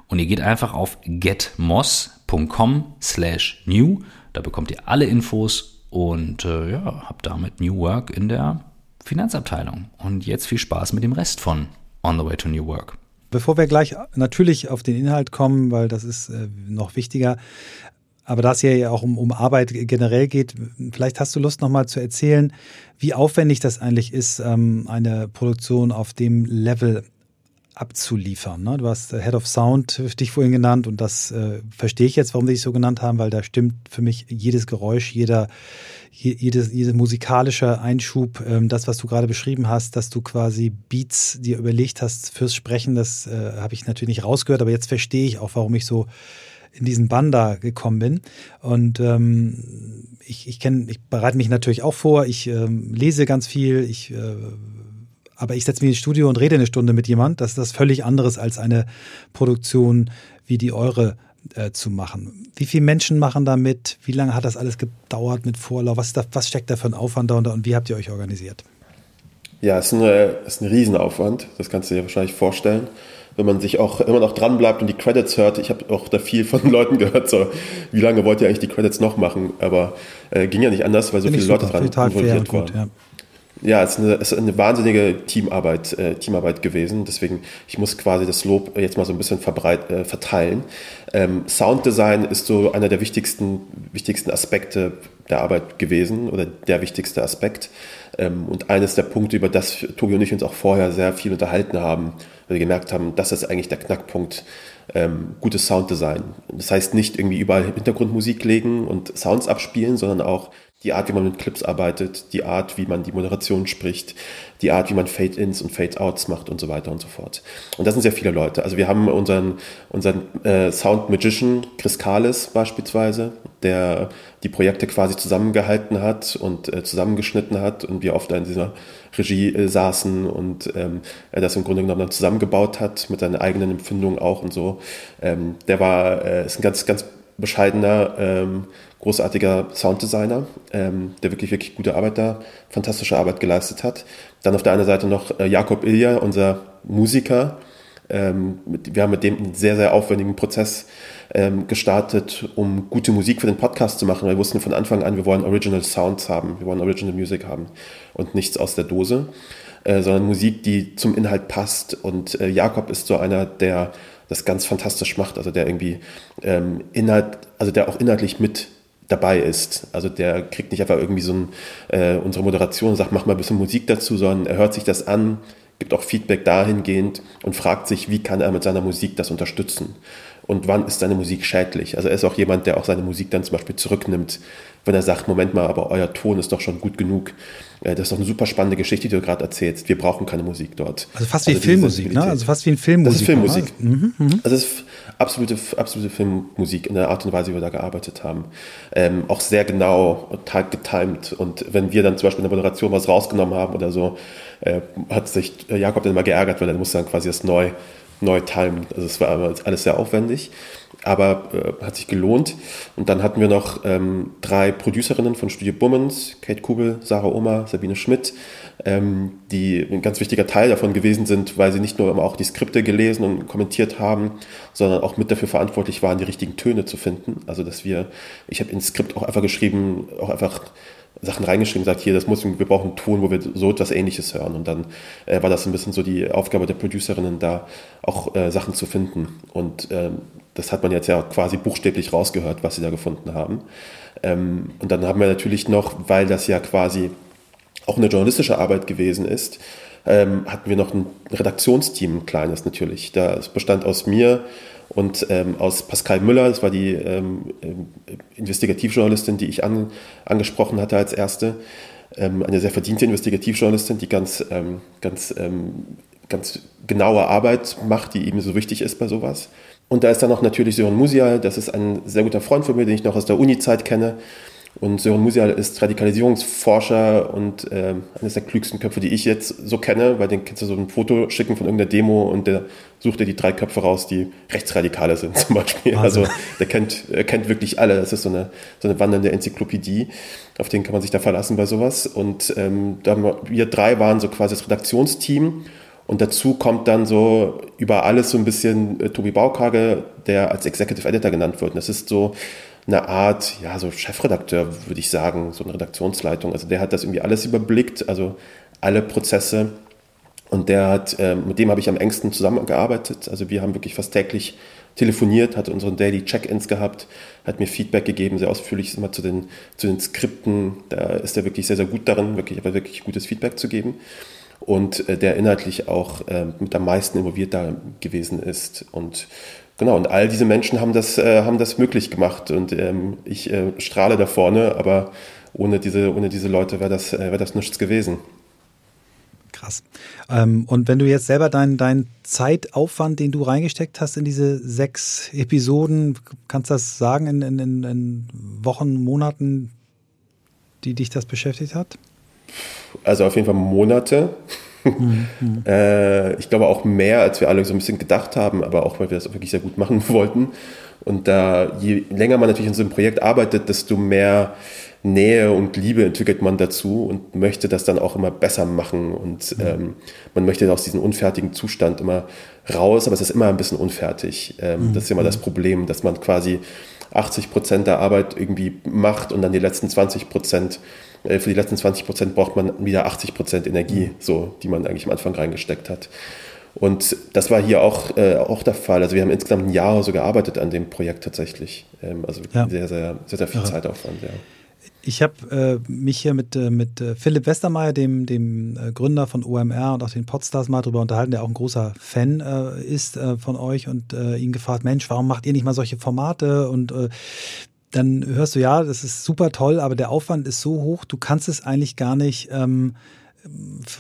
Und ihr geht einfach auf getmoss.com slash new. Da bekommt ihr alle Infos und äh, ja, habt damit New Work in der Finanzabteilung. Und jetzt viel Spaß mit dem Rest von On the Way to New Work. Bevor wir gleich natürlich auf den Inhalt kommen, weil das ist äh, noch wichtiger, aber da es ja auch um, um Arbeit generell geht, vielleicht hast du Lust nochmal zu erzählen, wie aufwendig das eigentlich ist, ähm, eine Produktion auf dem Level abzuliefern. Ne? Du hast Head of Sound dich vorhin genannt und das äh, verstehe ich jetzt, warum sie dich so genannt haben, weil da stimmt für mich jedes Geräusch, jeder, jedes, jedes musikalische Einschub, ähm, das, was du gerade beschrieben hast, dass du quasi Beats dir überlegt hast fürs Sprechen, das äh, habe ich natürlich nicht rausgehört, aber jetzt verstehe ich auch, warum ich so in diesen Bann da gekommen bin. Und ähm, ich, ich kenne, ich bereite mich natürlich auch vor, ich ähm, lese ganz viel, ich äh, aber ich setze mich ins Studio und rede eine Stunde mit jemand. Das ist das völlig anderes als eine Produktion wie die eure äh, zu machen. Wie viele Menschen machen da mit? Wie lange hat das alles gedauert mit Vorlauf? Was, da, was steckt da für ein Aufwand darunter und wie habt ihr euch organisiert? Ja, es ist, eine, es ist ein Riesenaufwand, das kannst du dir wahrscheinlich vorstellen. Wenn man sich auch immer noch dran bleibt und die Credits hört, ich habe auch da viel von Leuten gehört, so, wie lange wollt ihr eigentlich die Credits noch machen? Aber äh, ging ja nicht anders, weil so Bin viele Leute dran involviert waren. Ja. Ja, es ist eine, es ist eine wahnsinnige Teamarbeit, äh, Teamarbeit gewesen. Deswegen, ich muss quasi das Lob jetzt mal so ein bisschen verbreit, äh, verteilen. Ähm, Sounddesign ist so einer der wichtigsten, wichtigsten Aspekte der Arbeit gewesen oder der wichtigste Aspekt. Ähm, und eines der Punkte, über das Tobi und ich uns auch vorher sehr viel unterhalten haben, weil wir gemerkt haben, das ist eigentlich der Knackpunkt, ähm, gutes Sounddesign. Das heißt nicht irgendwie überall Hintergrundmusik legen und Sounds abspielen, sondern auch die Art, wie man mit Clips arbeitet, die Art, wie man die Moderation spricht, die Art, wie man Fade-Ins und Fade-Outs macht und so weiter und so fort. Und das sind sehr viele Leute. Also wir haben unseren, unseren äh, Sound-Magician Chris Kalis beispielsweise, der die Projekte quasi zusammengehalten hat und äh, zusammengeschnitten hat und wir oft in dieser Regie äh, saßen und ähm, das im Grunde genommen dann zusammengebaut hat mit seinen eigenen Empfindungen auch und so. Ähm, der war, äh, ist ein ganz, ganz bescheidener, ähm, großartiger Sounddesigner, ähm, der wirklich, wirklich gute Arbeit da, fantastische Arbeit geleistet hat. Dann auf der anderen Seite noch äh, Jakob Ilja, unser Musiker. Ähm, mit, wir haben mit dem einen sehr, sehr aufwendigen Prozess ähm, gestartet, um gute Musik für den Podcast zu machen. Wir wussten von Anfang an, wir wollen Original Sounds haben, wir wollen Original Music haben und nichts aus der Dose, äh, sondern Musik, die zum Inhalt passt. Und äh, Jakob ist so einer, der das ganz fantastisch macht, also der irgendwie ähm, Inhalt, also der auch inhaltlich mit dabei ist. Also der kriegt nicht einfach irgendwie so ein, äh, unsere Moderation und sagt, mach mal ein bisschen Musik dazu, sondern er hört sich das an, gibt auch Feedback dahingehend und fragt sich, wie kann er mit seiner Musik das unterstützen und wann ist seine Musik schädlich. Also er ist auch jemand, der auch seine Musik dann zum Beispiel zurücknimmt, wenn er sagt, Moment mal, aber euer Ton ist doch schon gut genug. Äh, das ist doch eine super spannende Geschichte, die du gerade erzählst. Wir brauchen keine Musik dort. Also fast wie also Filmmusik, ne? Also fast wie ein Filmmusik. Das ist Filmmusik. Mhm, mh. Also es ist absolute, absolute Filmmusik in der Art und Weise, wie wir da gearbeitet haben. Ähm, auch sehr genau und getimed. Und wenn wir dann zum Beispiel in der Moderation was rausgenommen haben oder so, äh, hat sich Jakob dann immer geärgert, weil er musste dann quasi das neu neu timen. Also es war alles sehr aufwendig, aber äh, hat sich gelohnt. Und dann hatten wir noch ähm, drei Producerinnen von Studio Bummens, Kate Kubel, Sarah Oma, Sabine Schmidt, ähm, die ein ganz wichtiger Teil davon gewesen sind, weil sie nicht nur immer auch die Skripte gelesen und kommentiert haben, sondern auch mit dafür verantwortlich waren, die richtigen Töne zu finden. Also dass wir, ich habe ins Skript auch einfach geschrieben, auch einfach Sachen reingeschrieben, sagt hier, das muss, wir brauchen einen Ton, wo wir so etwas Ähnliches hören. Und dann äh, war das ein bisschen so die Aufgabe der Producerinnen, da auch äh, Sachen zu finden. Und ähm, das hat man jetzt ja quasi buchstäblich rausgehört, was sie da gefunden haben. Ähm, und dann haben wir natürlich noch, weil das ja quasi auch eine journalistische Arbeit gewesen ist, ähm, hatten wir noch ein Redaktionsteam, ein kleines natürlich. Das bestand aus mir, und ähm, aus Pascal Müller, das war die ähm, äh, Investigativjournalistin, die ich an, angesprochen hatte als erste, ähm, eine sehr verdiente Investigativjournalistin, die ganz, ähm, ganz, ähm, ganz genaue Arbeit macht, die eben so wichtig ist bei sowas. Und da ist dann noch natürlich Sören Musial, das ist ein sehr guter Freund von mir, den ich noch aus der Uni-Zeit kenne. Und Sören Musial ist Radikalisierungsforscher und äh, eines der klügsten Köpfe, die ich jetzt so kenne, weil den kannst du so ein Foto schicken von irgendeiner Demo und der sucht dir die drei Köpfe raus, die Rechtsradikale sind zum Beispiel. Also, also der kennt, er kennt wirklich alle. Das ist so eine, so eine wandernde Enzyklopädie. Auf den kann man sich da verlassen bei sowas. Und ähm, da wir, wir drei waren so quasi das Redaktionsteam. Und dazu kommt dann so über alles so ein bisschen äh, Tobi Baukage, der als Executive Editor genannt wird. Und das ist so eine Art, ja, so Chefredakteur, würde ich sagen, so eine Redaktionsleitung. Also der hat das irgendwie alles überblickt, also alle Prozesse. Und der hat, äh, mit dem habe ich am engsten zusammengearbeitet. Also wir haben wirklich fast täglich telefoniert, hat unseren Daily Check-ins gehabt, hat mir Feedback gegeben, sehr ausführlich immer zu den, zu den Skripten. Da ist er wirklich sehr, sehr gut darin, wirklich, aber wirklich gutes Feedback zu geben. Und äh, der inhaltlich auch äh, mit am meisten involviert da gewesen ist. Und Genau, und all diese Menschen haben das, äh, haben das möglich gemacht und ähm, ich äh, strahle da vorne, aber ohne diese, ohne diese Leute wäre das, äh, wär das nichts gewesen. Krass. Ähm, und wenn du jetzt selber deinen dein Zeitaufwand, den du reingesteckt hast in diese sechs Episoden, kannst du das sagen in, in, in Wochen, Monaten, die dich das beschäftigt hat? Also auf jeden Fall Monate. Mhm. äh, ich glaube auch mehr, als wir alle so ein bisschen gedacht haben, aber auch, weil wir das wirklich sehr gut machen wollten. Und da, je länger man natürlich in so einem Projekt arbeitet, desto mehr Nähe und Liebe entwickelt man dazu und möchte das dann auch immer besser machen. Und mhm. ähm, man möchte aus diesem unfertigen Zustand immer raus, aber es ist immer ein bisschen unfertig. Ähm, mhm. Das ist immer das Problem, dass man quasi 80 Prozent der Arbeit irgendwie macht und dann die letzten 20 Prozent, äh, für die letzten 20 Prozent braucht man wieder 80 Prozent Energie, so, die man eigentlich am Anfang reingesteckt hat. Und das war hier auch, äh, auch der Fall. Also wir haben insgesamt ein Jahr so gearbeitet an dem Projekt tatsächlich. Ähm, also ja. sehr, sehr, sehr, sehr viel ja. Zeitaufwand, ja. Ich habe äh, mich hier mit, äh, mit äh, Philipp Westermeier, dem, dem äh, Gründer von OMR und auch den Podstars mal drüber unterhalten, der auch ein großer Fan äh, ist äh, von euch und ihn gefragt, Mensch, warum macht ihr nicht mal solche Formate? Und dann hörst du, ja, das ist super toll, aber der Aufwand ist so hoch, du kannst es eigentlich gar nicht ähm,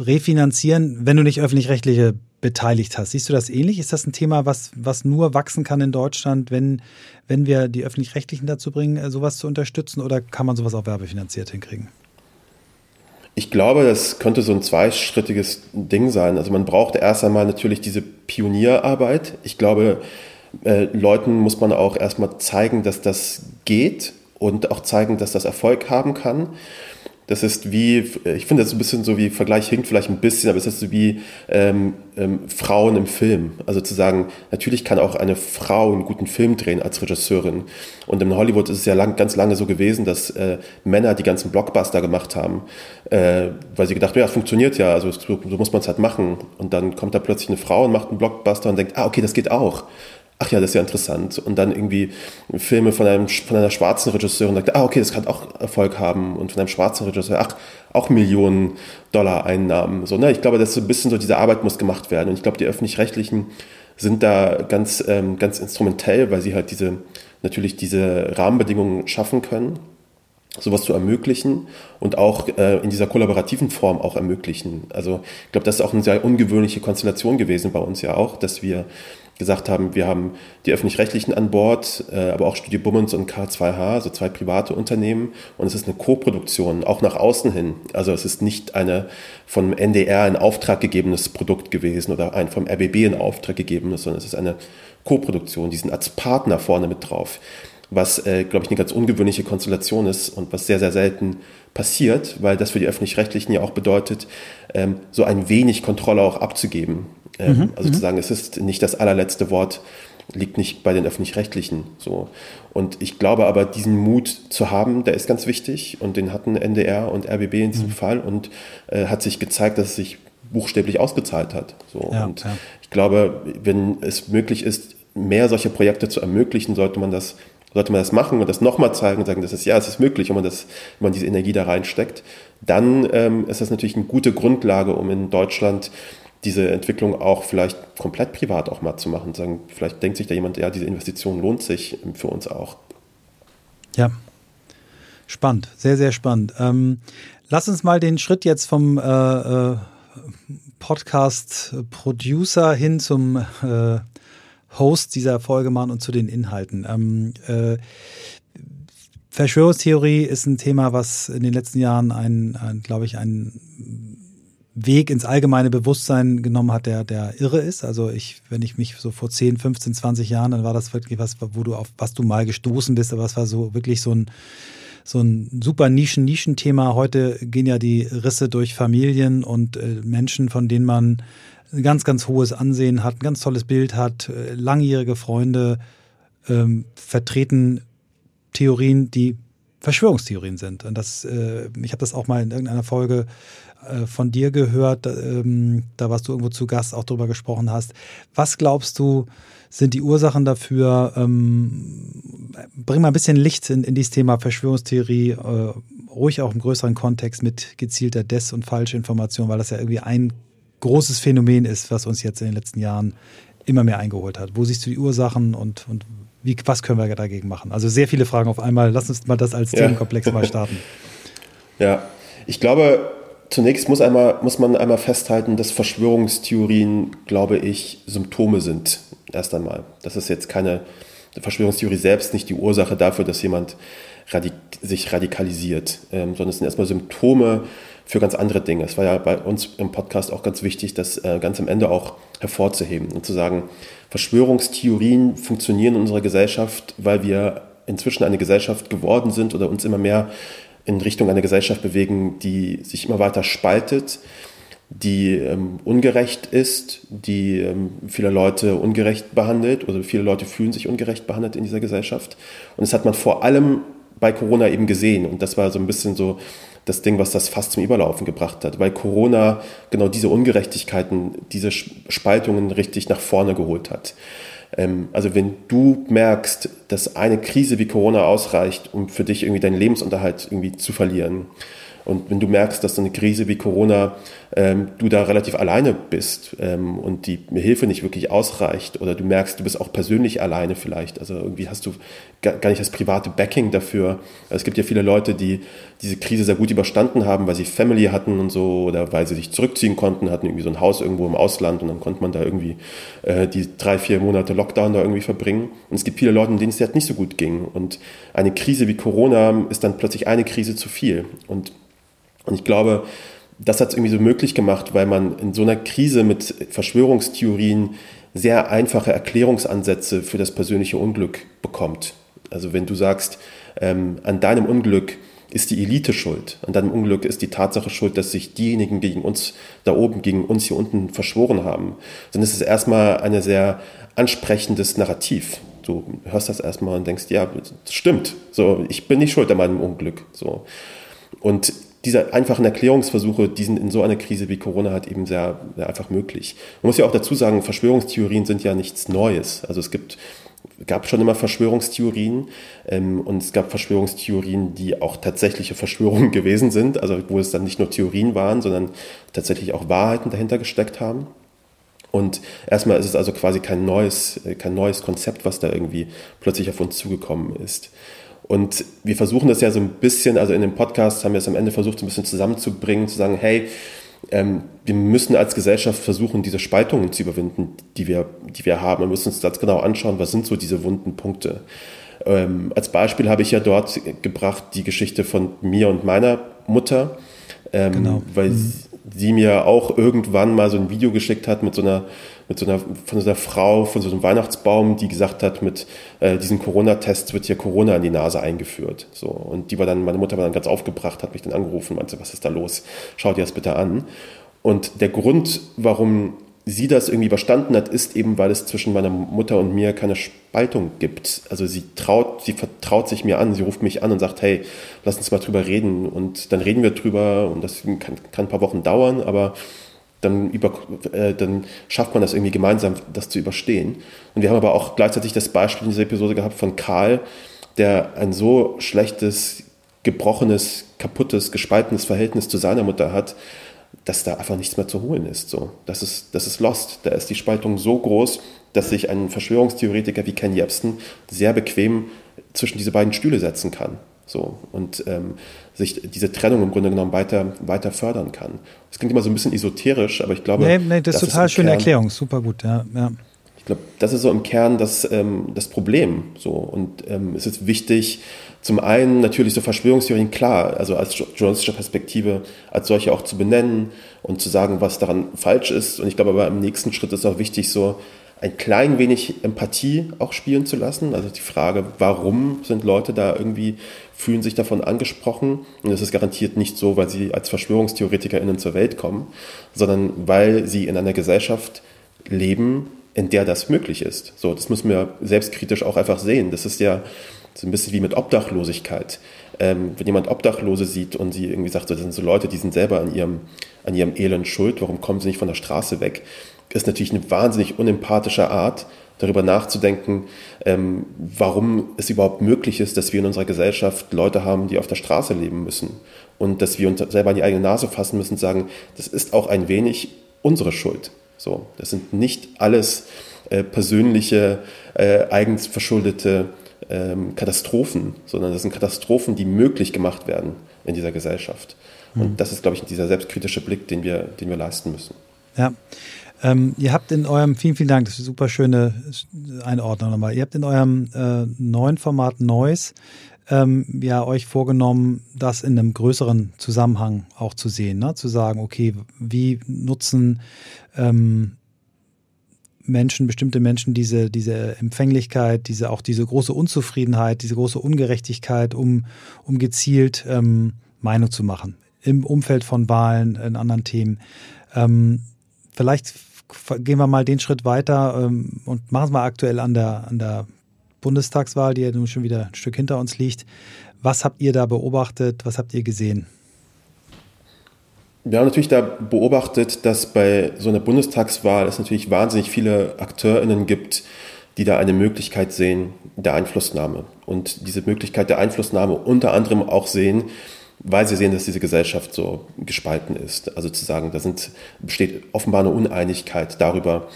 refinanzieren, wenn du nicht öffentlich-rechtliche beteiligt hast. Siehst du das ähnlich? Ist das ein Thema, was, was nur wachsen kann in Deutschland, wenn, wenn wir die Öffentlich-Rechtlichen dazu bringen, äh, sowas zu unterstützen? Oder kann man sowas auch werbefinanziert hinkriegen? Ich glaube, das könnte so ein zweischrittiges Ding sein. Also man braucht erst einmal natürlich diese Pionierarbeit. Ich glaube, äh, Leuten muss man auch erstmal zeigen, dass das geht und auch zeigen, dass das Erfolg haben kann. Das ist wie, ich finde das ein bisschen so wie, Vergleich hinkt vielleicht ein bisschen, aber es ist so wie ähm, ähm, Frauen im Film. Also zu sagen, natürlich kann auch eine Frau einen guten Film drehen als Regisseurin. Und in Hollywood ist es ja lang, ganz lange so gewesen, dass äh, Männer die ganzen Blockbuster gemacht haben, äh, weil sie gedacht haben, ja, funktioniert ja, also so, so muss man es halt machen. Und dann kommt da plötzlich eine Frau und macht einen Blockbuster und denkt, ah, okay, das geht auch ach ja, das ist ja interessant. Und dann irgendwie Filme von, einem, von einer schwarzen Regisseurin sagt, ah, okay, das kann auch Erfolg haben. Und von einem schwarzen Regisseur, ach, auch Millionen Dollar Einnahmen. So, ne? Ich glaube, das ist so ein bisschen so, diese Arbeit muss gemacht werden. Und ich glaube, die Öffentlich-Rechtlichen sind da ganz, ähm, ganz instrumentell, weil sie halt diese, natürlich diese Rahmenbedingungen schaffen können sowas zu ermöglichen und auch äh, in dieser kollaborativen Form auch ermöglichen. Also ich glaube, das ist auch eine sehr ungewöhnliche Konstellation gewesen bei uns ja auch, dass wir gesagt haben, wir haben die öffentlich-rechtlichen an Bord, äh, aber auch Studio Bummens und K2H, also zwei private Unternehmen. Und es ist eine Co-Produktion, auch nach außen hin. Also es ist nicht eine vom NDR in Auftrag gegebenes Produkt gewesen oder ein vom RBB in Auftrag gegebenes, sondern es ist eine Co-Produktion. Die sind als Partner vorne mit drauf. Was, äh, glaube ich, eine ganz ungewöhnliche Konstellation ist und was sehr, sehr selten passiert, weil das für die Öffentlich-Rechtlichen ja auch bedeutet, ähm, so ein wenig Kontrolle auch abzugeben. Ähm, mhm. Also zu mhm. sagen, es ist nicht das allerletzte Wort, liegt nicht bei den öffentlich-rechtlichen. So. Und ich glaube aber, diesen Mut zu haben, der ist ganz wichtig und den hatten NDR und RBB in diesem mhm. Fall und äh, hat sich gezeigt, dass es sich buchstäblich ausgezahlt hat. So. Ja, und ja. ich glaube, wenn es möglich ist, mehr solche Projekte zu ermöglichen, sollte man das sollte man das machen und das nochmal zeigen und sagen, das ist ja, es ist möglich, wenn man das, wenn man diese Energie da reinsteckt, dann ähm, ist das natürlich eine gute Grundlage, um in Deutschland diese Entwicklung auch vielleicht komplett privat auch mal zu machen. Sagen, vielleicht denkt sich da jemand, ja, diese Investition lohnt sich für uns auch. Ja, spannend, sehr, sehr spannend. Ähm, lass uns mal den Schritt jetzt vom äh, äh, Podcast-Producer hin zum äh, Host dieser Folge machen und zu den Inhalten. Ähm, äh, Verschwörungstheorie ist ein Thema, was in den letzten Jahren ein, ein glaube ich, ein Weg ins allgemeine Bewusstsein genommen hat, der, der irre ist. Also ich, wenn ich mich so vor 10, 15, 20 Jahren, dann war das wirklich was, wo du auf was du mal gestoßen bist, aber es war so wirklich so ein, so ein super Nischen-Nischenthema. Heute gehen ja die Risse durch Familien und äh, Menschen, von denen man ein ganz, ganz hohes Ansehen hat, ein ganz tolles Bild hat, äh, langjährige Freunde, ähm, vertreten Theorien, die Verschwörungstheorien sind. Und das, äh, ich habe das auch mal in irgendeiner Folge äh, von dir gehört, ähm, da warst du irgendwo zu Gast, auch darüber gesprochen hast. Was glaubst du, sind die Ursachen dafür? Ähm, bring mal ein bisschen Licht in, in dieses Thema Verschwörungstheorie, äh, ruhig auch im größeren Kontext mit gezielter Des- und Falschinformation, weil das ja irgendwie ein großes Phänomen ist, was uns jetzt in den letzten Jahren immer mehr eingeholt hat. Wo siehst du die Ursachen und, und wie, was können wir dagegen machen? Also sehr viele Fragen auf einmal. Lass uns mal das als ja. Themenkomplex mal starten. Ja, ich glaube, Zunächst muss, einmal, muss man einmal festhalten, dass Verschwörungstheorien, glaube ich, Symptome sind. Erst einmal. Das ist jetzt keine Verschwörungstheorie selbst nicht die Ursache dafür, dass jemand radik sich radikalisiert, ähm, sondern es sind erstmal Symptome für ganz andere Dinge. Es war ja bei uns im Podcast auch ganz wichtig, das äh, ganz am Ende auch hervorzuheben und zu sagen, Verschwörungstheorien funktionieren in unserer Gesellschaft, weil wir inzwischen eine Gesellschaft geworden sind oder uns immer mehr in Richtung einer Gesellschaft bewegen, die sich immer weiter spaltet, die ähm, ungerecht ist, die ähm, viele Leute ungerecht behandelt oder viele Leute fühlen sich ungerecht behandelt in dieser Gesellschaft. Und das hat man vor allem bei Corona eben gesehen. Und das war so ein bisschen so das Ding, was das fast zum Überlaufen gebracht hat, weil Corona genau diese Ungerechtigkeiten, diese Spaltungen richtig nach vorne geholt hat. Ähm, also wenn du merkst, dass eine Krise wie Corona ausreicht, um für dich irgendwie deinen Lebensunterhalt irgendwie zu verlieren, und wenn du merkst, dass so eine Krise wie Corona, ähm, du da relativ alleine bist ähm, und die Hilfe nicht wirklich ausreicht oder du merkst, du bist auch persönlich alleine vielleicht, also irgendwie hast du gar nicht das private Backing dafür. Also es gibt ja viele Leute, die diese Krise sehr gut überstanden haben, weil sie Family hatten und so oder weil sie sich zurückziehen konnten, hatten irgendwie so ein Haus irgendwo im Ausland und dann konnte man da irgendwie äh, die drei, vier Monate Lockdown da irgendwie verbringen. Und es gibt viele Leute, denen es halt nicht so gut ging. Und eine Krise wie Corona ist dann plötzlich eine Krise zu viel. Und und ich glaube, das hat es irgendwie so möglich gemacht, weil man in so einer Krise mit Verschwörungstheorien sehr einfache Erklärungsansätze für das persönliche Unglück bekommt. Also wenn du sagst, ähm, an deinem Unglück ist die Elite schuld, an deinem Unglück ist die Tatsache schuld, dass sich diejenigen gegen uns da oben, gegen uns hier unten verschworen haben, dann ist es erstmal ein sehr ansprechendes Narrativ. Du hörst das erstmal und denkst, ja, das stimmt. So, ich bin nicht schuld an meinem Unglück. So. Und diese einfachen Erklärungsversuche, die sind in so einer Krise wie Corona halt eben sehr, sehr einfach möglich. Man muss ja auch dazu sagen, Verschwörungstheorien sind ja nichts Neues. Also es gibt gab schon immer Verschwörungstheorien ähm, und es gab Verschwörungstheorien, die auch tatsächliche Verschwörungen gewesen sind, also wo es dann nicht nur Theorien waren, sondern tatsächlich auch Wahrheiten dahinter gesteckt haben. Und erstmal ist es also quasi kein neues, äh, kein neues Konzept, was da irgendwie plötzlich auf uns zugekommen ist. Und wir versuchen das ja so ein bisschen, also in dem Podcast haben wir es am Ende versucht, so ein bisschen zusammenzubringen, zu sagen, hey, ähm, wir müssen als Gesellschaft versuchen, diese Spaltungen zu überwinden, die wir, die wir haben. Wir müssen uns ganz genau anschauen, was sind so diese wunden Punkte. Ähm, als Beispiel habe ich ja dort gebracht die Geschichte von mir und meiner Mutter, ähm, genau. weil mhm. sie mir auch irgendwann mal so ein Video geschickt hat mit so einer mit so einer, von so einer Frau, von so einem Weihnachtsbaum, die gesagt hat, mit äh, diesen Corona-Tests wird hier Corona in die Nase eingeführt. So. Und die war dann, meine Mutter war dann ganz aufgebracht, hat mich dann angerufen, meinte, was ist da los? Schau dir das bitte an. Und der Grund, warum sie das irgendwie überstanden hat, ist eben, weil es zwischen meiner Mutter und mir keine Spaltung gibt. Also sie traut, sie vertraut sich mir an, sie ruft mich an und sagt, hey, lass uns mal drüber reden. Und dann reden wir drüber und das kann, kann ein paar Wochen dauern, aber dann, über, äh, dann schafft man das irgendwie gemeinsam, das zu überstehen. Und wir haben aber auch gleichzeitig das Beispiel in dieser Episode gehabt von Karl, der ein so schlechtes, gebrochenes, kaputtes, gespaltenes Verhältnis zu seiner Mutter hat, dass da einfach nichts mehr zu holen ist. So, das ist, das ist lost. Da ist die Spaltung so groß, dass sich ein Verschwörungstheoretiker wie Ken Jebsen sehr bequem zwischen diese beiden Stühle setzen kann. So, und ähm, sich diese Trennung im Grunde genommen weiter, weiter fördern kann. Das klingt immer so ein bisschen esoterisch, aber ich glaube. Nee, nee das, das ist total schöne Kern, Erklärung, super gut, ja. ja. Ich glaube, das ist so im Kern das, ähm, das Problem. So. Und ähm, es ist wichtig, zum einen natürlich so Verschwörungstheorien klar, also als journalistische Perspektive als solche auch zu benennen und zu sagen, was daran falsch ist. Und ich glaube aber im nächsten Schritt ist auch wichtig, so ein klein wenig Empathie auch spielen zu lassen. Also die Frage, warum sind Leute da irgendwie, fühlen sich davon angesprochen? Und das ist garantiert nicht so, weil sie als VerschwörungstheoretikerInnen zur Welt kommen, sondern weil sie in einer Gesellschaft leben, in der das möglich ist. So, das müssen wir selbstkritisch auch einfach sehen. Das ist ja so ein bisschen wie mit Obdachlosigkeit. Ähm, wenn jemand Obdachlose sieht und sie irgendwie sagt, so, das sind so Leute, die sind selber an ihrem, an ihrem Elend schuld, warum kommen sie nicht von der Straße weg? Ist natürlich eine wahnsinnig unempathische Art, darüber nachzudenken, ähm, warum es überhaupt möglich ist, dass wir in unserer Gesellschaft Leute haben, die auf der Straße leben müssen. Und dass wir uns selber an die eigene Nase fassen müssen und sagen, das ist auch ein wenig unsere Schuld. So, das sind nicht alles äh, persönliche, äh, eigens verschuldete ähm, Katastrophen, sondern das sind Katastrophen, die möglich gemacht werden in dieser Gesellschaft. Und hm. das ist, glaube ich, dieser selbstkritische Blick, den wir, den wir leisten müssen. Ja, ähm, ihr habt in eurem, vielen, vielen Dank, das ist eine super schöne Einordnung nochmal. Ihr habt in eurem äh, neuen Format Neues ähm, ja euch vorgenommen, das in einem größeren Zusammenhang auch zu sehen, ne? zu sagen, okay, wie nutzen ähm, Menschen, bestimmte Menschen diese, diese Empfänglichkeit, diese auch diese große Unzufriedenheit, diese große Ungerechtigkeit, um, um gezielt ähm, Meinung zu machen. Im Umfeld von Wahlen, in anderen Themen. Ähm, vielleicht gehen wir mal den Schritt weiter ähm, und machen es mal aktuell an der, an der Bundestagswahl, die ja nun schon wieder ein Stück hinter uns liegt. Was habt ihr da beobachtet? Was habt ihr gesehen? Wir haben natürlich da beobachtet, dass bei so einer Bundestagswahl es natürlich wahnsinnig viele AkteurInnen gibt, die da eine Möglichkeit sehen der Einflussnahme. Und diese Möglichkeit der Einflussnahme unter anderem auch sehen, weil sie sehen, dass diese Gesellschaft so gespalten ist. Also zu sagen, da sind, besteht offenbar eine Uneinigkeit darüber,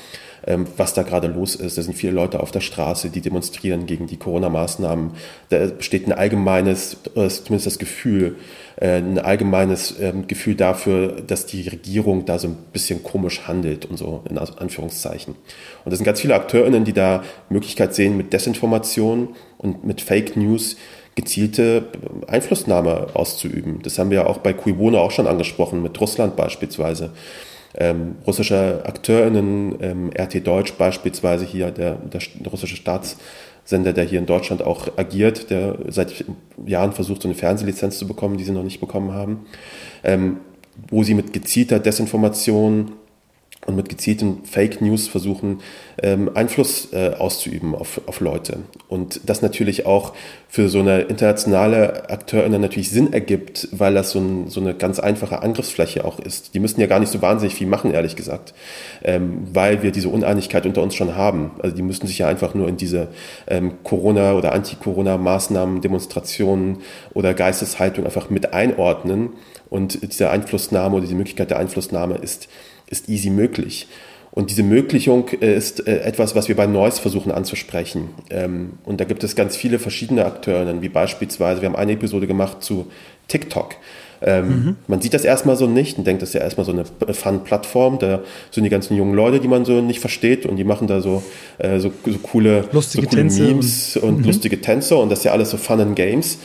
ähm, was da gerade los ist. Da sind viele Leute auf der Straße, die demonstrieren gegen die Corona-Maßnahmen. Da besteht ein allgemeines, zumindest das Gefühl, äh, ein allgemeines ähm, Gefühl dafür, dass die Regierung da so ein bisschen komisch handelt und so, in Anführungszeichen. Und es sind ganz viele AkteurInnen, die da Möglichkeit sehen, mit Desinformation und mit Fake News gezielte Einflussnahme auszuüben. Das haben wir ja auch bei Kuibone auch schon angesprochen, mit Russland beispielsweise ähm, russische AkteurInnen, ähm, RT Deutsch beispielsweise hier, der, der, der russische Staatssender, der hier in Deutschland auch agiert, der seit Jahren versucht, so eine Fernsehlizenz zu bekommen, die sie noch nicht bekommen haben, ähm, wo sie mit gezielter Desinformation und mit gezielten Fake News versuchen, ähm, Einfluss äh, auszuüben auf, auf Leute. Und das natürlich auch für so eine internationale Akteurin natürlich Sinn ergibt, weil das so, ein, so, eine ganz einfache Angriffsfläche auch ist. Die müssen ja gar nicht so wahnsinnig viel machen, ehrlich gesagt, ähm, weil wir diese Uneinigkeit unter uns schon haben. Also die müssten sich ja einfach nur in diese ähm, Corona- oder Anti-Corona-Maßnahmen, Demonstrationen oder Geisteshaltung einfach mit einordnen. Und diese Einflussnahme oder diese Möglichkeit der Einflussnahme ist ist easy möglich. Und diese Möglichung ist äh, etwas, was wir bei Noise versuchen anzusprechen. Ähm, und da gibt es ganz viele verschiedene Akteure, wie beispielsweise, wir haben eine Episode gemacht zu TikTok. Ähm, mhm. Man sieht das erstmal so nicht und denkt, das ist ja erstmal so eine Fun-Plattform. Da sind die ganzen jungen Leute, die man so nicht versteht und die machen da so, äh, so, so, coole, lustige so coole Tänze Memes und, und mhm. lustige Tänze und das ist ja alles so Fun and Games.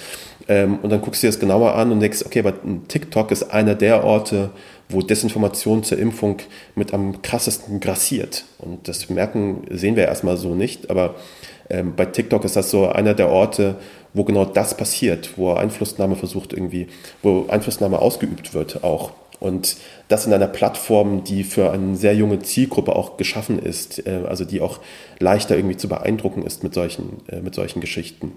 Ähm, und dann guckst du dir das genauer an und denkst, okay, aber TikTok ist einer der Orte, wo Desinformation zur Impfung mit am krassesten grassiert. Und das merken, sehen wir erstmal so nicht, aber ähm, bei TikTok ist das so einer der Orte, wo genau das passiert, wo Einflussnahme versucht irgendwie, wo Einflussnahme ausgeübt wird auch. Und das in einer Plattform, die für eine sehr junge Zielgruppe auch geschaffen ist, äh, also die auch leichter irgendwie zu beeindrucken ist mit solchen, äh, mit solchen Geschichten.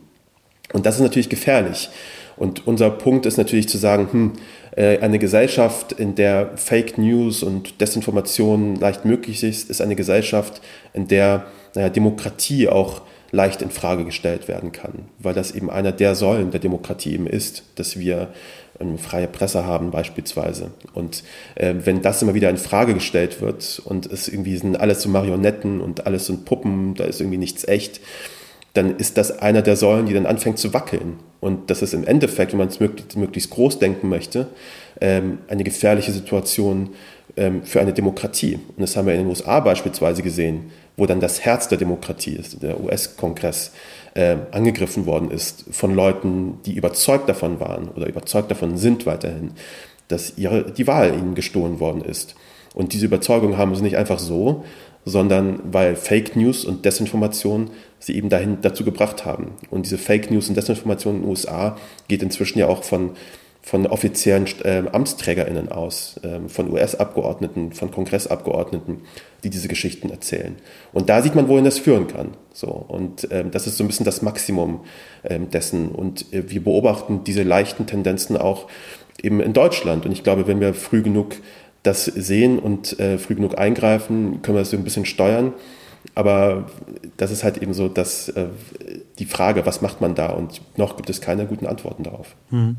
Und das ist natürlich gefährlich. Und unser Punkt ist natürlich zu sagen, hm, äh, eine Gesellschaft, in der Fake News und Desinformation leicht möglich ist, ist eine Gesellschaft, in der naja, Demokratie auch leicht in Frage gestellt werden kann, weil das eben einer der Säulen der Demokratie eben ist, dass wir eine freie Presse haben beispielsweise. Und äh, wenn das immer wieder in Frage gestellt wird und es irgendwie sind alles so Marionetten und alles sind Puppen, da ist irgendwie nichts echt, dann ist das einer der Säulen, die dann anfängt zu wackeln. Und das ist im Endeffekt, wenn man es möglichst, möglichst groß denken möchte, ähm, eine gefährliche Situation ähm, für eine Demokratie. Und das haben wir in den USA beispielsweise gesehen, wo dann das Herz der Demokratie ist, der US-Kongress, äh, angegriffen worden ist von Leuten, die überzeugt davon waren oder überzeugt davon sind weiterhin, dass ihre, die Wahl ihnen gestohlen worden ist. Und diese Überzeugung haben sie nicht einfach so, sondern weil Fake News und Desinformation sie eben dahin dazu gebracht haben. Und diese Fake News und Desinformation in den USA geht inzwischen ja auch von, von offiziellen äh, AmtsträgerInnen aus, äh, von US-Abgeordneten, von Kongressabgeordneten, die diese Geschichten erzählen. Und da sieht man, wohin das führen kann. So, und ähm, das ist so ein bisschen das Maximum ähm, dessen. Und äh, wir beobachten diese leichten Tendenzen auch eben in Deutschland. Und ich glaube, wenn wir früh genug das sehen und äh, früh genug eingreifen, können wir das so ein bisschen steuern. Aber das ist halt eben so, dass äh, die Frage, was macht man da? Und noch gibt es keine guten Antworten darauf. Hm.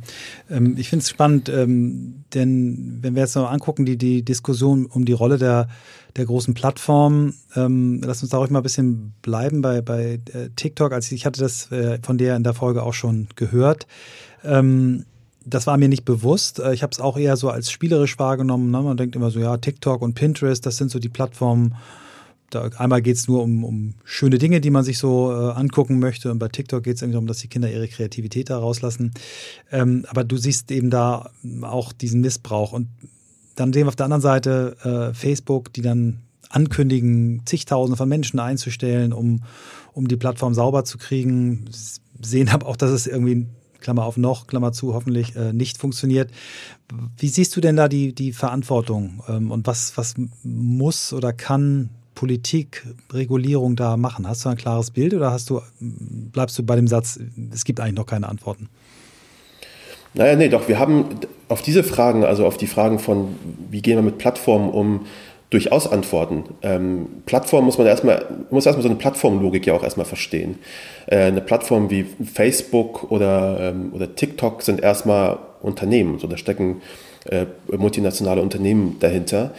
Ähm, ich finde es spannend, ähm, denn wenn wir jetzt noch angucken, die, die Diskussion um die Rolle der, der großen Plattformen, ähm, lass uns da ruhig mal ein bisschen bleiben bei, bei äh, TikTok. Als ich, hatte das äh, von dir in der Folge auch schon gehört. Ähm, das war mir nicht bewusst. Äh, ich habe es auch eher so als spielerisch wahrgenommen. Ne? Man denkt immer so, ja, TikTok und Pinterest, das sind so die Plattformen, da, einmal geht es nur um, um schöne Dinge, die man sich so äh, angucken möchte. Und bei TikTok geht es irgendwie darum, dass die Kinder ihre Kreativität da rauslassen. Ähm, aber du siehst eben da auch diesen Missbrauch. Und dann sehen wir auf der anderen Seite äh, Facebook, die dann ankündigen, zigtausende von Menschen einzustellen, um, um die Plattform sauber zu kriegen. Sehen aber auch, dass es irgendwie Klammer auf noch, Klammer zu, hoffentlich äh, nicht funktioniert. Wie siehst du denn da die, die Verantwortung ähm, und was, was muss oder kann Politik, Regulierung da machen? Hast du ein klares Bild oder hast du, bleibst du bei dem Satz, es gibt eigentlich noch keine Antworten? Naja, nee, doch, wir haben auf diese Fragen, also auf die Fragen von, wie gehen wir mit Plattformen um, durchaus antworten. Ähm, Plattform muss man erstmal, muss erstmal so eine Plattformlogik ja auch erstmal verstehen. Äh, eine Plattform wie Facebook oder, ähm, oder TikTok sind erstmal Unternehmen, so da stecken äh, multinationale Unternehmen dahinter,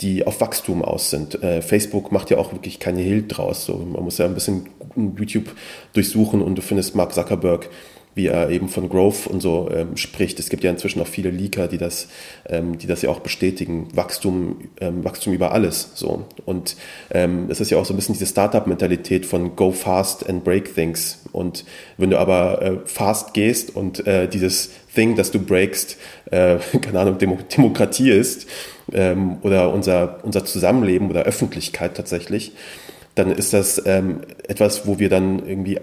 die auf Wachstum aus sind. Äh, Facebook macht ja auch wirklich keine Hild draus. So, man muss ja ein bisschen YouTube durchsuchen und du findest Mark Zuckerberg wie er eben von Growth und so ähm, spricht. Es gibt ja inzwischen auch viele Leaker, die das, ähm, die das ja auch bestätigen. Wachstum, ähm, Wachstum über alles. So. Und ähm, es ist ja auch so ein bisschen diese Startup-Mentalität von go fast and break things. Und wenn du aber äh, fast gehst und äh, dieses Thing, das du breakst, äh, keine Ahnung, Demo Demokratie ist, ähm, oder unser, unser Zusammenleben oder Öffentlichkeit tatsächlich, dann ist das ähm, etwas, wo wir dann irgendwie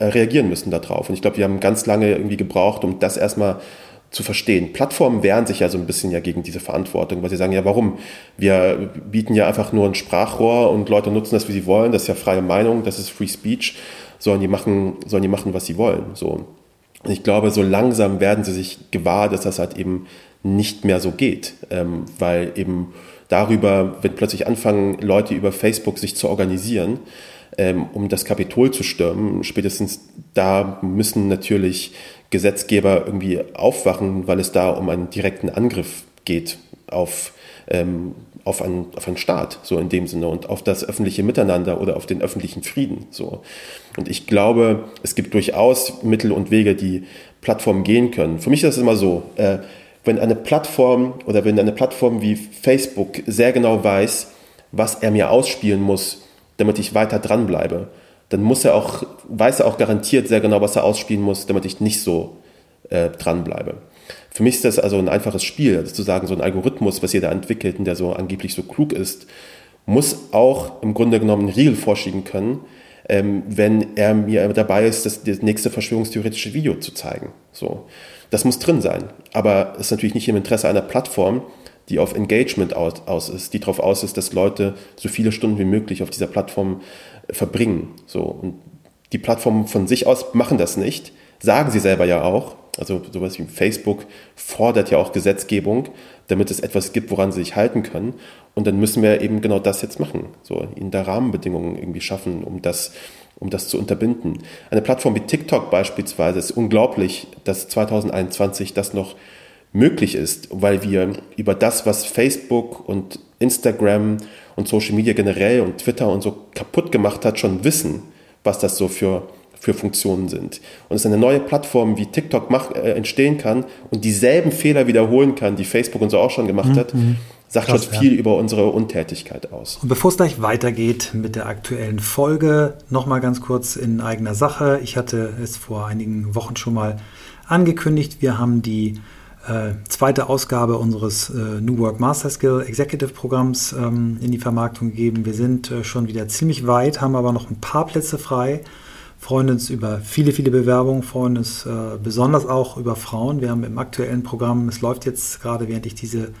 reagieren müssen darauf. Und ich glaube, wir haben ganz lange irgendwie gebraucht, um das erstmal zu verstehen. Plattformen wehren sich ja so ein bisschen ja gegen diese Verantwortung, weil sie sagen, ja, warum? Wir bieten ja einfach nur ein Sprachrohr und Leute nutzen das, wie sie wollen. Das ist ja freie Meinung, das ist Free Speech. Sollen die machen, sollen die machen, was sie wollen. So. Und ich glaube, so langsam werden sie sich gewahr, dass das halt eben nicht mehr so geht, ähm, weil eben darüber, wenn plötzlich anfangen, Leute über Facebook sich zu organisieren, ähm, um das Kapitol zu stürmen, spätestens da müssen natürlich Gesetzgeber irgendwie aufwachen, weil es da um einen direkten Angriff geht auf, ähm, auf, einen, auf einen Staat, so in dem Sinne, und auf das öffentliche Miteinander oder auf den öffentlichen Frieden. So. Und ich glaube, es gibt durchaus Mittel und Wege, die Plattformen gehen können. Für mich ist es immer so, äh, wenn eine Plattform oder wenn eine Plattform wie Facebook sehr genau weiß, was er mir ausspielen muss, damit ich weiter dranbleibe, dann muss er auch, weiß er auch garantiert sehr genau, was er ausspielen muss, damit ich nicht so äh, dranbleibe. Für mich ist das also ein einfaches Spiel, also zu sagen, so ein Algorithmus, was jeder entwickelt und der so angeblich so klug ist, muss auch im Grunde genommen einen Riegel vorschieben können, ähm, wenn er mir dabei ist, das, das nächste verschwörungstheoretische Video zu zeigen. So. Das muss drin sein. Aber es ist natürlich nicht im Interesse einer Plattform, die auf Engagement aus, aus ist, die darauf aus ist, dass Leute so viele Stunden wie möglich auf dieser Plattform äh, verbringen. So. Und die Plattformen von sich aus machen das nicht, sagen sie selber ja auch. Also sowas wie Facebook fordert ja auch Gesetzgebung, damit es etwas gibt, woran sie sich halten können. Und dann müssen wir eben genau das jetzt machen, so ihnen da Rahmenbedingungen irgendwie schaffen, um das um das zu unterbinden. Eine Plattform wie TikTok beispielsweise ist unglaublich, dass 2021 das noch möglich ist, weil wir über das, was Facebook und Instagram und Social Media generell und Twitter und so kaputt gemacht hat, schon wissen, was das so für, für Funktionen sind. Und es eine neue Plattform wie TikTok mach, äh, entstehen kann und dieselben Fehler wiederholen kann, die Facebook und so auch schon gemacht mhm. hat sagt Krass, schon viel ja. über unsere Untätigkeit aus. Und bevor es gleich weitergeht mit der aktuellen Folge, nochmal ganz kurz in eigener Sache. Ich hatte es vor einigen Wochen schon mal angekündigt. Wir haben die äh, zweite Ausgabe unseres äh, New Work Master Skill Executive Programms ähm, in die Vermarktung gegeben. Wir sind äh, schon wieder ziemlich weit, haben aber noch ein paar Plätze frei. Freuen uns über viele, viele Bewerbungen, freuen uns äh, besonders auch über Frauen. Wir haben im aktuellen Programm, es läuft jetzt gerade, während ich diese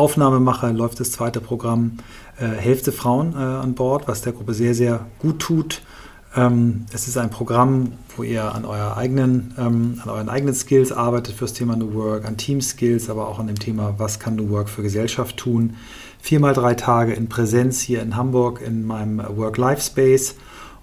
Aufnahme mache, läuft das zweite Programm äh, Hälfte Frauen äh, an Bord, was der Gruppe sehr, sehr gut tut. Ähm, es ist ein Programm, wo ihr an, euer eigenen, ähm, an euren eigenen Skills arbeitet fürs Thema New Work, an Team Skills, aber auch an dem Thema, was kann New Work für Gesellschaft tun. Viermal drei Tage in Präsenz hier in Hamburg in meinem Work-Life-Space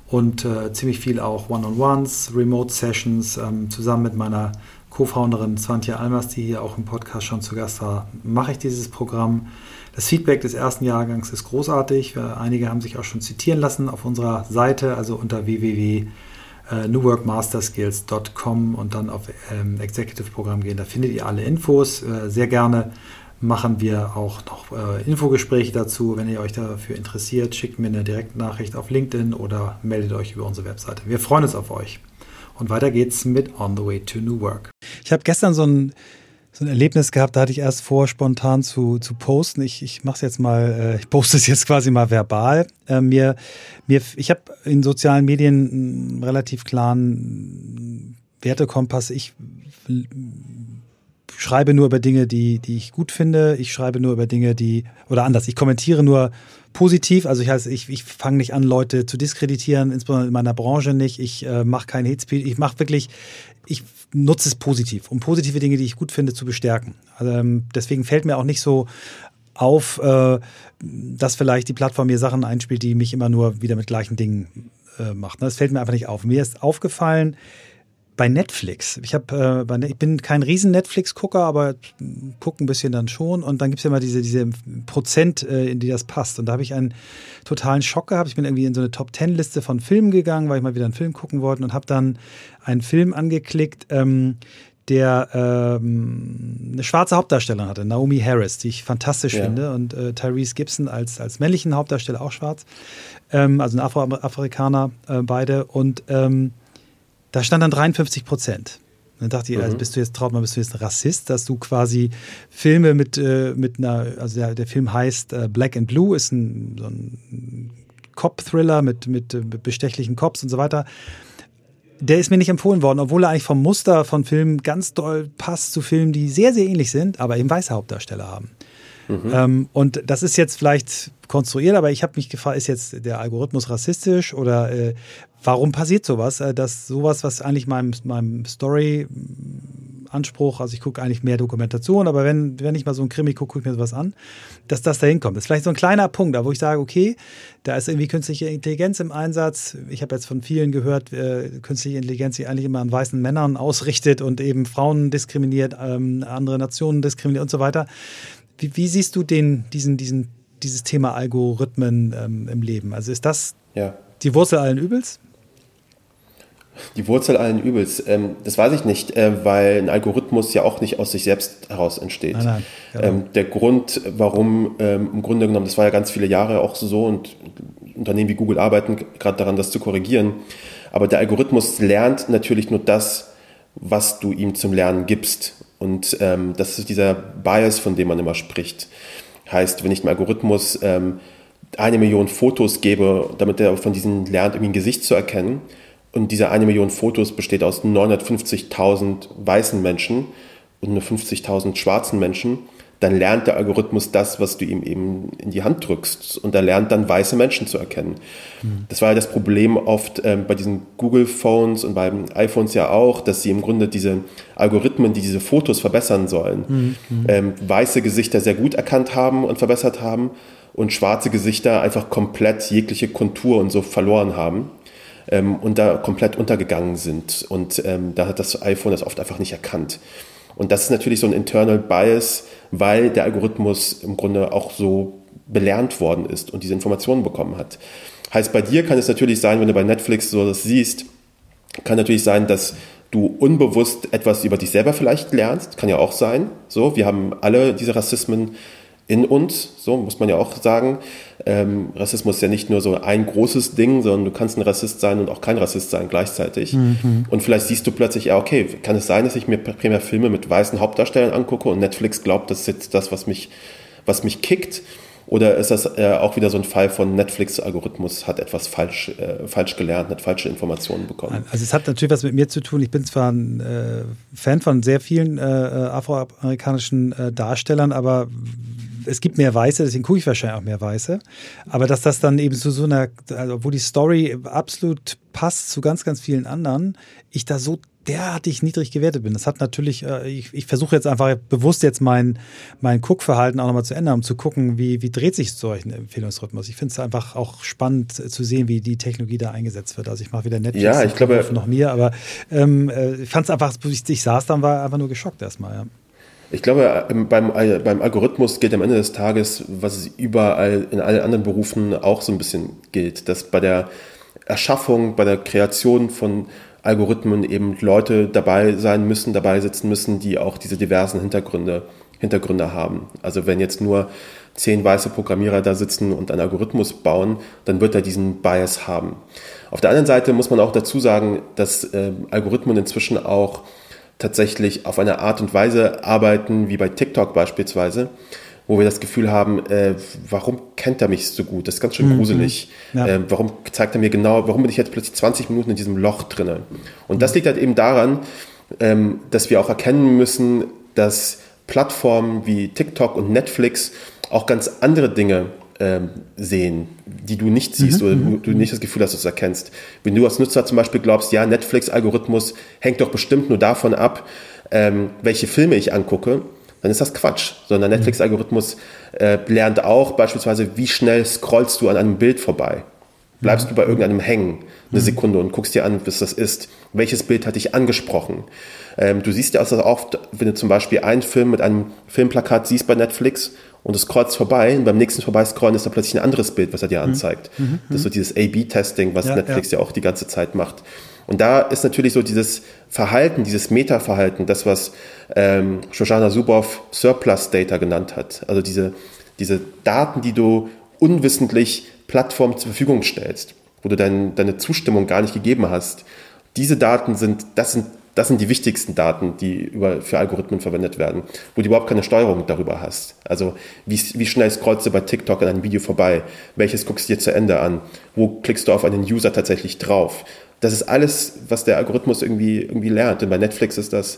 und äh, ziemlich viel auch One-on-Ones, Remote-Sessions ähm, zusammen mit meiner Co-Founderin Swantje Almers, die hier auch im Podcast schon zu Gast war, mache ich dieses Programm. Das Feedback des ersten Jahrgangs ist großartig. Einige haben sich auch schon zitieren lassen auf unserer Seite, also unter www.newworkmasterskills.com und dann auf ähm, Executive Programm gehen. Da findet ihr alle Infos. Äh, sehr gerne machen wir auch noch äh, Infogespräche dazu. Wenn ihr euch dafür interessiert, schickt mir eine Direktnachricht auf LinkedIn oder meldet euch über unsere Webseite. Wir freuen uns auf euch. Und weiter geht's mit On the Way to New Work. Ich habe gestern so ein, so ein Erlebnis gehabt, da hatte ich erst vor, spontan zu, zu posten. Ich, ich mache es jetzt mal, äh, ich poste es jetzt quasi mal verbal. Äh, mir, mir, ich habe in sozialen Medien einen relativ klaren Wertekompass. Ich schreibe nur über Dinge, die, die ich gut finde. Ich schreibe nur über Dinge, die, oder anders, ich kommentiere nur positiv. Also ich, heißt, ich, ich fange nicht an, Leute zu diskreditieren, insbesondere in meiner Branche nicht. Ich äh, mache kein Hate Speech. Ich mache wirklich, ich nutze es positiv, um positive Dinge, die ich gut finde, zu bestärken. Also, ähm, deswegen fällt mir auch nicht so auf, äh, dass vielleicht die Plattform mir Sachen einspielt, die mich immer nur wieder mit gleichen Dingen äh, macht. Das fällt mir einfach nicht auf. Mir ist aufgefallen, bei Netflix. Ich habe, äh, ich bin kein riesen Netflix-Gucker, aber gucke ein bisschen dann schon. Und dann gibt es ja immer diese, diese Prozent, äh, in die das passt. Und da habe ich einen totalen Schock gehabt. Ich bin irgendwie in so eine Top-Ten-Liste von Filmen gegangen, weil ich mal wieder einen Film gucken wollte und habe dann einen Film angeklickt, ähm, der ähm, eine schwarze Hauptdarstellerin hatte, Naomi Harris, die ich fantastisch ja. finde, und äh, Tyrese Gibson als, als männlichen Hauptdarsteller auch schwarz, ähm, also ein Afro-Afrikaner äh, beide. Und ähm, da stand dann 53 Prozent. Dann dachte ich, also mhm. bist du jetzt traut mal, bist du jetzt ein Rassist, dass du quasi Filme mit, äh, mit einer, also der, der Film heißt äh, Black and Blue, ist ein, so ein Cop-Thriller mit, mit, mit äh, bestechlichen Cops und so weiter. Der ist mir nicht empfohlen worden, obwohl er eigentlich vom Muster von Filmen ganz doll passt zu Filmen, die sehr, sehr ähnlich sind, aber eben weiße Hauptdarsteller haben. Mhm. Ähm, und das ist jetzt vielleicht konstruiert, aber ich habe mich gefragt, ist jetzt der Algorithmus rassistisch oder äh, warum passiert sowas? Äh, dass sowas, was eigentlich meinem, meinem Story Anspruch, also ich gucke eigentlich mehr Dokumentation, aber wenn, wenn ich mal so ein Krimi gucke, gucke ich mir sowas an, dass das da hinkommt. Das ist vielleicht so ein kleiner Punkt, da wo ich sage, okay, da ist irgendwie künstliche Intelligenz im Einsatz. Ich habe jetzt von vielen gehört, äh, künstliche Intelligenz, die eigentlich immer an weißen Männern ausrichtet und eben Frauen diskriminiert, ähm, andere Nationen diskriminiert und so weiter. Wie, wie siehst du den, diesen, diesen, dieses Thema Algorithmen ähm, im Leben? Also ist das ja. die Wurzel allen Übels? Die Wurzel allen Übels, ähm, das weiß ich nicht, äh, weil ein Algorithmus ja auch nicht aus sich selbst heraus entsteht. Nein, nein, ähm, der Grund, warum ähm, im Grunde genommen, das war ja ganz viele Jahre auch so und Unternehmen wie Google arbeiten gerade daran, das zu korrigieren. Aber der Algorithmus lernt natürlich nur das, was du ihm zum Lernen gibst. Und ähm, das ist dieser Bias, von dem man immer spricht. Heißt, wenn ich dem Algorithmus ähm, eine Million Fotos gebe, damit er von diesen lernt, irgendwie ein Gesicht zu erkennen, und diese eine Million Fotos besteht aus 950.000 weißen Menschen und nur 50.000 schwarzen Menschen, dann lernt der Algorithmus das, was du ihm eben in die Hand drückst. Und er lernt dann weiße Menschen zu erkennen. Mhm. Das war ja das Problem oft ähm, bei diesen Google-Phones und bei iPhones ja auch, dass sie im Grunde diese Algorithmen, die diese Fotos verbessern sollen, mhm. ähm, weiße Gesichter sehr gut erkannt haben und verbessert haben und schwarze Gesichter einfach komplett jegliche Kontur und so verloren haben ähm, und da komplett untergegangen sind. Und ähm, da hat das iPhone das oft einfach nicht erkannt. Und das ist natürlich so ein Internal Bias, weil der Algorithmus im Grunde auch so belernt worden ist und diese Informationen bekommen hat. Heißt, bei dir kann es natürlich sein, wenn du bei Netflix so das siehst, kann natürlich sein, dass du unbewusst etwas über dich selber vielleicht lernst, kann ja auch sein. So, wir haben alle diese Rassismen in uns, so muss man ja auch sagen. Ähm, Rassismus ist ja nicht nur so ein großes Ding, sondern du kannst ein Rassist sein und auch kein Rassist sein gleichzeitig. Mhm. Und vielleicht siehst du plötzlich, ja, okay, kann es sein, dass ich mir primär Filme mit weißen Hauptdarstellern angucke und Netflix glaubt, das ist jetzt das, was mich, was mich kickt? Oder ist das äh, auch wieder so ein Fall von Netflix-Algorithmus, hat etwas falsch, äh, falsch gelernt, hat falsche Informationen bekommen? Also es hat natürlich was mit mir zu tun. Ich bin zwar ein äh, Fan von sehr vielen äh, äh afroamerikanischen äh, Darstellern, aber es gibt mehr Weiße, deswegen gucke ich wahrscheinlich auch mehr Weiße. Aber dass das dann eben zu so einer, also wo die Story absolut passt zu ganz, ganz vielen anderen, ich da so derartig niedrig gewertet bin. Das hat natürlich, äh, ich, ich versuche jetzt einfach bewusst jetzt mein, mein Guckverhalten auch nochmal zu ändern, um zu gucken, wie, wie dreht sich so ein Empfehlungsrhythmus. Ich finde es einfach auch spannend zu sehen, wie die Technologie da eingesetzt wird. Also ich mache wieder Netflix ja, ich glaube, noch mir, aber ähm, äh, ich fand es einfach, ich, ich saß dann, war einfach nur geschockt erstmal, ja. Ich glaube, ähm, beim, äh, beim Algorithmus gilt am Ende des Tages, was überall in allen anderen Berufen auch so ein bisschen gilt, dass bei der Erschaffung, bei der Kreation von Algorithmen eben Leute dabei sein müssen, dabei sitzen müssen, die auch diese diversen Hintergründe Hintergründe haben. Also wenn jetzt nur zehn weiße Programmierer da sitzen und einen Algorithmus bauen, dann wird er diesen Bias haben. Auf der anderen Seite muss man auch dazu sagen, dass äh, Algorithmen inzwischen auch tatsächlich auf eine Art und Weise arbeiten, wie bei TikTok beispielsweise, wo wir das Gefühl haben, äh, warum kennt er mich so gut? Das ist ganz schön mhm. gruselig. Ja. Äh, warum zeigt er mir genau, warum bin ich jetzt plötzlich 20 Minuten in diesem Loch drinne? Und das liegt halt eben daran, ähm, dass wir auch erkennen müssen, dass Plattformen wie TikTok und Netflix auch ganz andere Dinge ähm, sehen, die du nicht siehst mhm, oder mhm, du, du, nicht das Gefühl hast, dass du es erkennst. Wenn du als Nutzer zum Beispiel glaubst, ja, Netflix-Algorithmus hängt doch bestimmt nur davon ab, ähm, welche Filme ich angucke, dann ist das Quatsch. Sondern der mhm. Netflix-Algorithmus äh, lernt auch beispielsweise, wie schnell scrollst du an einem Bild vorbei. Bleibst du bei irgendeinem hängen eine Sekunde und guckst dir an, was das ist. Welches Bild hat dich angesprochen? Ähm, du siehst ja auch oft, wenn du zum Beispiel einen Film mit einem Filmplakat siehst bei Netflix und es kreuzt vorbei und beim nächsten Vorbeiscrollen ist da plötzlich ein anderes Bild, was er dir mhm. anzeigt. Mhm. Das ist so dieses A-B-Testing, was ja, Netflix ja. ja auch die ganze Zeit macht. Und da ist natürlich so dieses Verhalten, dieses Meta-Verhalten, das, was ähm, Shoshana Zuboff Surplus Data genannt hat. Also diese, diese Daten, die du unwissentlich Plattformen zur Verfügung stellst, wo du dein, deine Zustimmung gar nicht gegeben hast. Diese Daten sind, das sind, das sind die wichtigsten Daten, die über, für Algorithmen verwendet werden, wo du überhaupt keine Steuerung darüber hast. Also wie, wie schnell scrollst du bei TikTok an einem Video vorbei? Welches guckst du dir zu Ende an? Wo klickst du auf einen User tatsächlich drauf? Das ist alles, was der Algorithmus irgendwie, irgendwie lernt. Und bei Netflix ist das,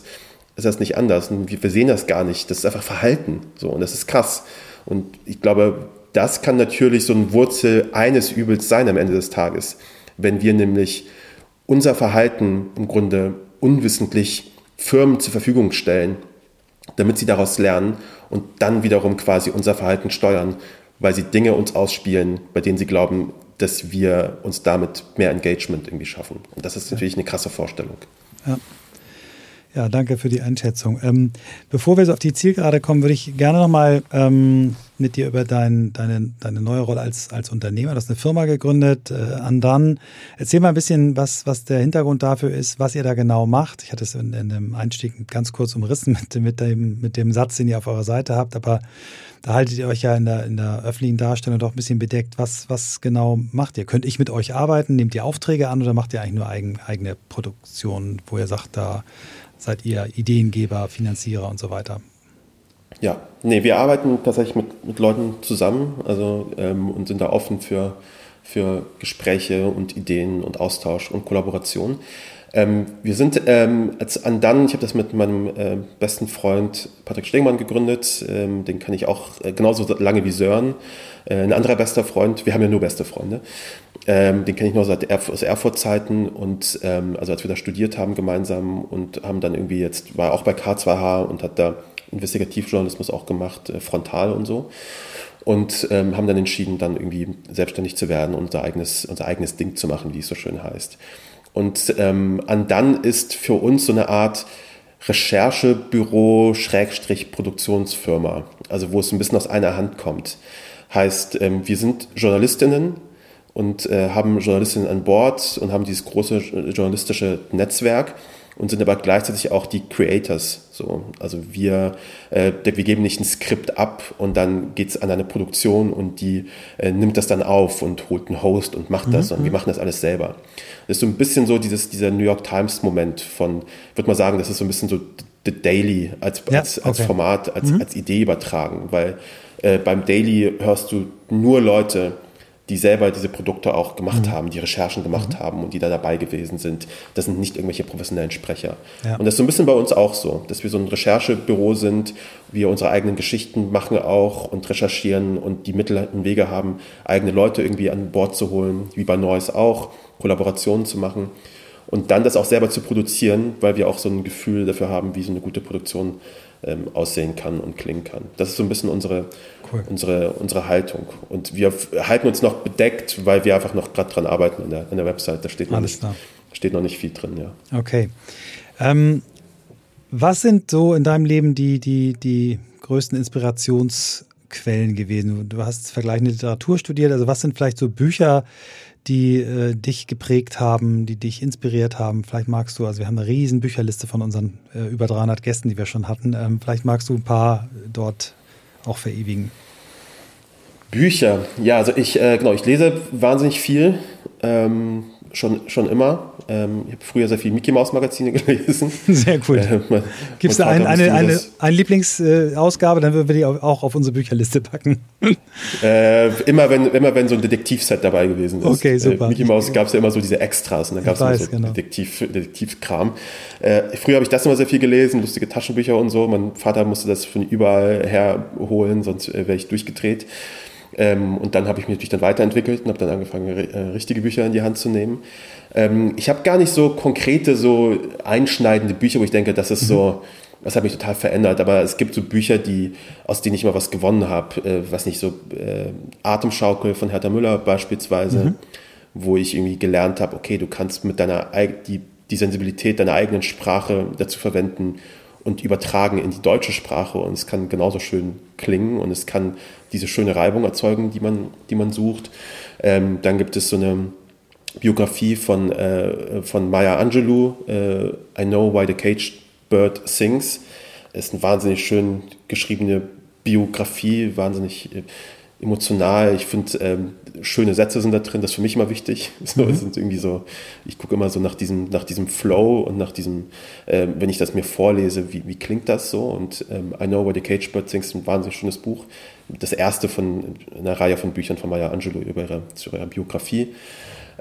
ist das nicht anders. Und wir sehen das gar nicht. Das ist einfach Verhalten. So. Und das ist krass. Und ich glaube, das kann natürlich so ein Wurzel eines Übels sein am Ende des Tages, wenn wir nämlich unser Verhalten im Grunde unwissentlich Firmen zur Verfügung stellen, damit sie daraus lernen und dann wiederum quasi unser Verhalten steuern, weil sie Dinge uns ausspielen, bei denen sie glauben, dass wir uns damit mehr Engagement irgendwie schaffen. Und das ist natürlich eine krasse Vorstellung. Ja. Ja, danke für die Einschätzung. Ähm, bevor wir so auf die Zielgerade kommen, würde ich gerne nochmal ähm, mit dir über dein, deine, deine neue Rolle als, als Unternehmer, du hast eine Firma gegründet, äh, Andan. Erzähl mal ein bisschen, was, was der Hintergrund dafür ist, was ihr da genau macht. Ich hatte es in, in dem Einstieg ganz kurz umrissen mit, mit, dem, mit dem Satz, den ihr auf eurer Seite habt, aber da haltet ihr euch ja in der, in der öffentlichen Darstellung doch ein bisschen bedeckt. Was, was genau macht ihr? Könnt ich mit euch arbeiten? Nehmt ihr Aufträge an oder macht ihr eigentlich nur eigen, eigene Produktion, wo ihr sagt, da seid ihr Ideengeber, Finanzierer und so weiter? Ja, nee, wir arbeiten tatsächlich mit, mit Leuten zusammen also, ähm, und sind da offen für, für Gespräche und Ideen und Austausch und Kollaboration. Ähm, wir sind ähm, als Andan, ich habe das mit meinem äh, besten Freund Patrick Stegmann gegründet, ähm, den kann ich auch äh, genauso lange wie Sören. Äh, ein anderer bester Freund, wir haben ja nur beste Freunde, ähm, den kenne ich noch seit Erf aus Erfurt-Zeiten und ähm, also als wir da studiert haben gemeinsam und haben dann irgendwie jetzt, war auch bei K2H und hat da Investigativjournalismus auch gemacht, äh, frontal und so und ähm, haben dann entschieden, dann irgendwie selbstständig zu werden und unser eigenes, unser eigenes Ding zu machen, wie es so schön heißt. Und ähm, Andan ist für uns so eine Art Recherchebüro, Schrägstrich Produktionsfirma, also wo es ein bisschen aus einer Hand kommt. Heißt, ähm, wir sind Journalistinnen und äh, haben Journalistinnen an Bord und haben dieses große journalistische Netzwerk und sind aber gleichzeitig auch die Creators. So. Also wir, äh, wir geben nicht ein Skript ab und dann geht es an eine Produktion und die äh, nimmt das dann auf und holt einen Host und macht das mhm. und wir machen das alles selber. Das ist so ein bisschen so dieses, dieser New York Times Moment von, würde man sagen, das ist so ein bisschen so The Daily als, ja, als, als Format, als, mhm. als Idee übertragen, weil äh, beim Daily hörst du nur Leute, die selber diese Produkte auch gemacht mhm. haben, die Recherchen gemacht mhm. haben und die da dabei gewesen sind. Das sind nicht irgendwelche professionellen Sprecher. Ja. Und das ist so ein bisschen bei uns auch so, dass wir so ein Recherchebüro sind, wir unsere eigenen Geschichten machen auch und recherchieren und die Mittel und Wege haben, eigene Leute irgendwie an Bord zu holen, wie bei Neues auch, Kollaborationen zu machen und dann das auch selber zu produzieren, weil wir auch so ein Gefühl dafür haben, wie so eine gute Produktion ähm, aussehen kann und klingen kann. Das ist so ein bisschen unsere, cool. unsere, unsere Haltung. Und wir halten uns noch bedeckt, weil wir einfach noch gerade dran arbeiten an der, an der Website. Da steht noch, nicht, steht noch nicht viel drin. Ja. Okay. Ähm, was sind so in deinem Leben die, die, die größten Inspirationsquellen gewesen? Du hast vergleichende Literatur studiert. Also was sind vielleicht so Bücher, die äh, dich geprägt haben, die dich inspiriert haben. Vielleicht magst du, also wir haben eine riesen Bücherliste von unseren äh, über 300 Gästen, die wir schon hatten. Ähm, vielleicht magst du ein paar dort auch verewigen. Bücher, ja, also ich, äh, genau, ich lese wahnsinnig viel. Ähm, schon, schon immer. Ähm, ich habe früher sehr viel Mickey Mouse Magazine gelesen. Sehr cool. Äh, Gibt es da ein, eine, eine, eine Lieblingsausgabe, dann würden wir die auch auf unsere Bücherliste packen. Äh, immer, wenn, immer wenn so ein Detektivset dabei gewesen ist. Okay, super. Äh, Mickey Mouse gab es ja immer so diese Extras und dann gab es immer so genau. Detektiv, Detektivkram. Äh, früher habe ich das immer sehr viel gelesen, lustige Taschenbücher und so. Mein Vater musste das von überall her holen, sonst äh, wäre ich durchgedreht. Ähm, und dann habe ich mich natürlich dann weiterentwickelt und habe dann angefangen, äh, richtige Bücher in die Hand zu nehmen. Ähm, ich habe gar nicht so konkrete, so einschneidende Bücher, wo ich denke, das ist mhm. so, das hat mich total verändert. Aber es gibt so Bücher, die, aus denen ich mal was gewonnen habe. Äh, was nicht so, äh, Atemschaukel von Hertha Müller beispielsweise, mhm. wo ich irgendwie gelernt habe, okay, du kannst mit deiner die, die Sensibilität deiner eigenen Sprache dazu verwenden und übertragen in die deutsche Sprache und es kann genauso schön klingen und es kann diese schöne Reibung erzeugen, die man, die man sucht. Ähm, dann gibt es so eine Biografie von, äh, von Maya Angelou, äh, I Know Why the Caged Bird Sings. Ist eine wahnsinnig schön geschriebene Biografie, wahnsinnig äh, emotional. Ich finde, ähm, schöne Sätze sind da drin, das ist für mich immer wichtig. So, mhm. sind irgendwie so, ich gucke immer so nach diesem, nach diesem Flow und nach diesem, äh, wenn ich das mir vorlese, wie, wie klingt das so? Und ähm, I Know Where the Cage Bird Sings ist ein wahnsinnig schönes Buch. Das erste von einer Reihe von Büchern von Maya Angelou über ihre, zu ihrer Biografie.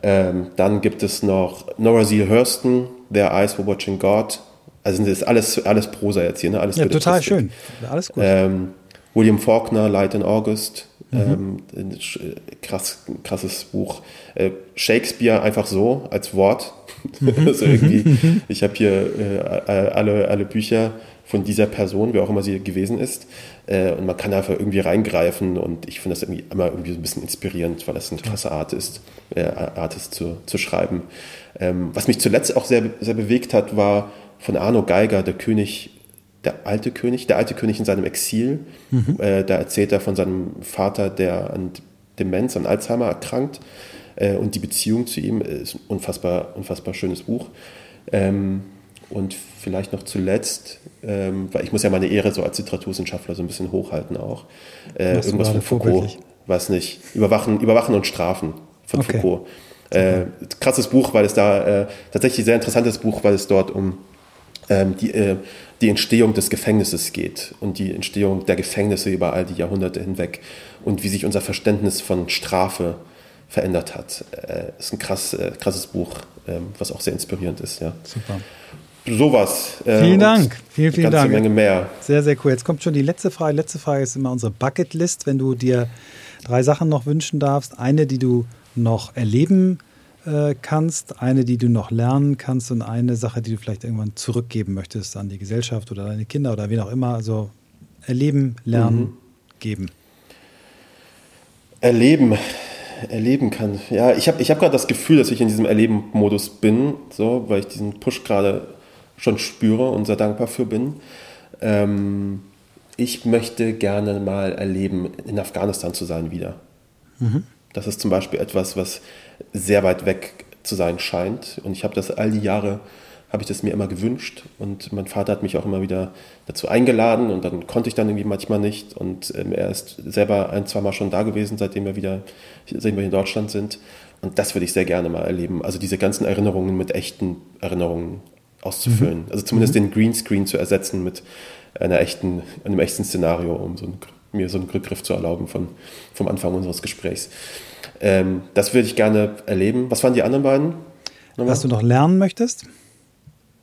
Ähm, dann gibt es noch Nora Seal Hurston, Their Eyes Were Watching God. Also das ist alles, alles Prosa jetzt hier, ne? Alles ja, total schön. Alles gut. Ähm, William Faulkner, Light in August. Mhm. Ähm, krass, krasses Buch. Äh, Shakespeare einfach so als Wort. Also irgendwie, mhm. ich habe hier äh, alle, alle Bücher von dieser Person, wer auch immer sie gewesen ist. Äh, und man kann einfach irgendwie reingreifen und ich finde das irgendwie immer irgendwie so ein bisschen inspirierend, weil das eine krasse Art ist, äh, Art ist zu, zu schreiben. Ähm, was mich zuletzt auch sehr, sehr bewegt hat, war von Arno Geiger, der König der alte König, der alte König in seinem Exil. Mhm. Äh, da erzählt er von seinem Vater, der an Demenz, an Alzheimer erkrankt. Äh, und die Beziehung zu ihm ist ein unfassbar, unfassbar schönes Buch. Ähm, und vielleicht noch zuletzt, ähm, weil ich muss ja meine Ehre so als Literaturwissenschaftler so ein bisschen hochhalten auch. Äh, irgendwas von Foucault, weiß nicht. Überwachen, Überwachen und Strafen von okay. Foucault. Äh, krasses Buch, weil es da äh, tatsächlich sehr interessantes Buch, weil es dort um ähm, die, äh, die Entstehung des Gefängnisses geht und die Entstehung der Gefängnisse über all die Jahrhunderte hinweg und wie sich unser Verständnis von Strafe verändert hat. Äh, ist ein krass, äh, krasses Buch, äh, was auch sehr inspirierend ist. Ja. Super. Sowas. Äh, vielen Dank. Vielen, vielen Dank. Menge mehr. Sehr, sehr cool. Jetzt kommt schon die letzte Frage. Letzte Frage ist immer unsere Bucketlist. Wenn du dir drei Sachen noch wünschen darfst, eine, die du noch erleben äh, kannst, eine, die du noch lernen kannst und eine Sache, die du vielleicht irgendwann zurückgeben möchtest an die Gesellschaft oder deine Kinder oder wen auch immer. Also erleben, lernen, mhm. geben. Erleben, erleben kann. Ja, ich habe ich hab gerade das Gefühl, dass ich in diesem Erleben-Modus bin, so, weil ich diesen Push gerade schon spüre und sehr dankbar für bin. Ähm, ich möchte gerne mal erleben, in Afghanistan zu sein wieder. Mhm. Das ist zum Beispiel etwas, was sehr weit weg zu sein scheint. Und ich habe das all die Jahre, habe ich das mir immer gewünscht. Und mein Vater hat mich auch immer wieder dazu eingeladen und dann konnte ich dann irgendwie manchmal nicht. Und ähm, er ist selber ein, zwei Mal schon da gewesen, seitdem wir wieder, seitdem wir in Deutschland sind. Und das würde ich sehr gerne mal erleben. Also diese ganzen Erinnerungen mit echten Erinnerungen auszufüllen. Mhm. Also zumindest mhm. den Greenscreen zu ersetzen mit einer echten, einem echten Szenario, um so ein, mir so einen Rückgriff zu erlauben von, vom Anfang unseres Gesprächs. Ähm, das würde ich gerne erleben. Was waren die anderen beiden? Nochmal? Was du noch lernen möchtest?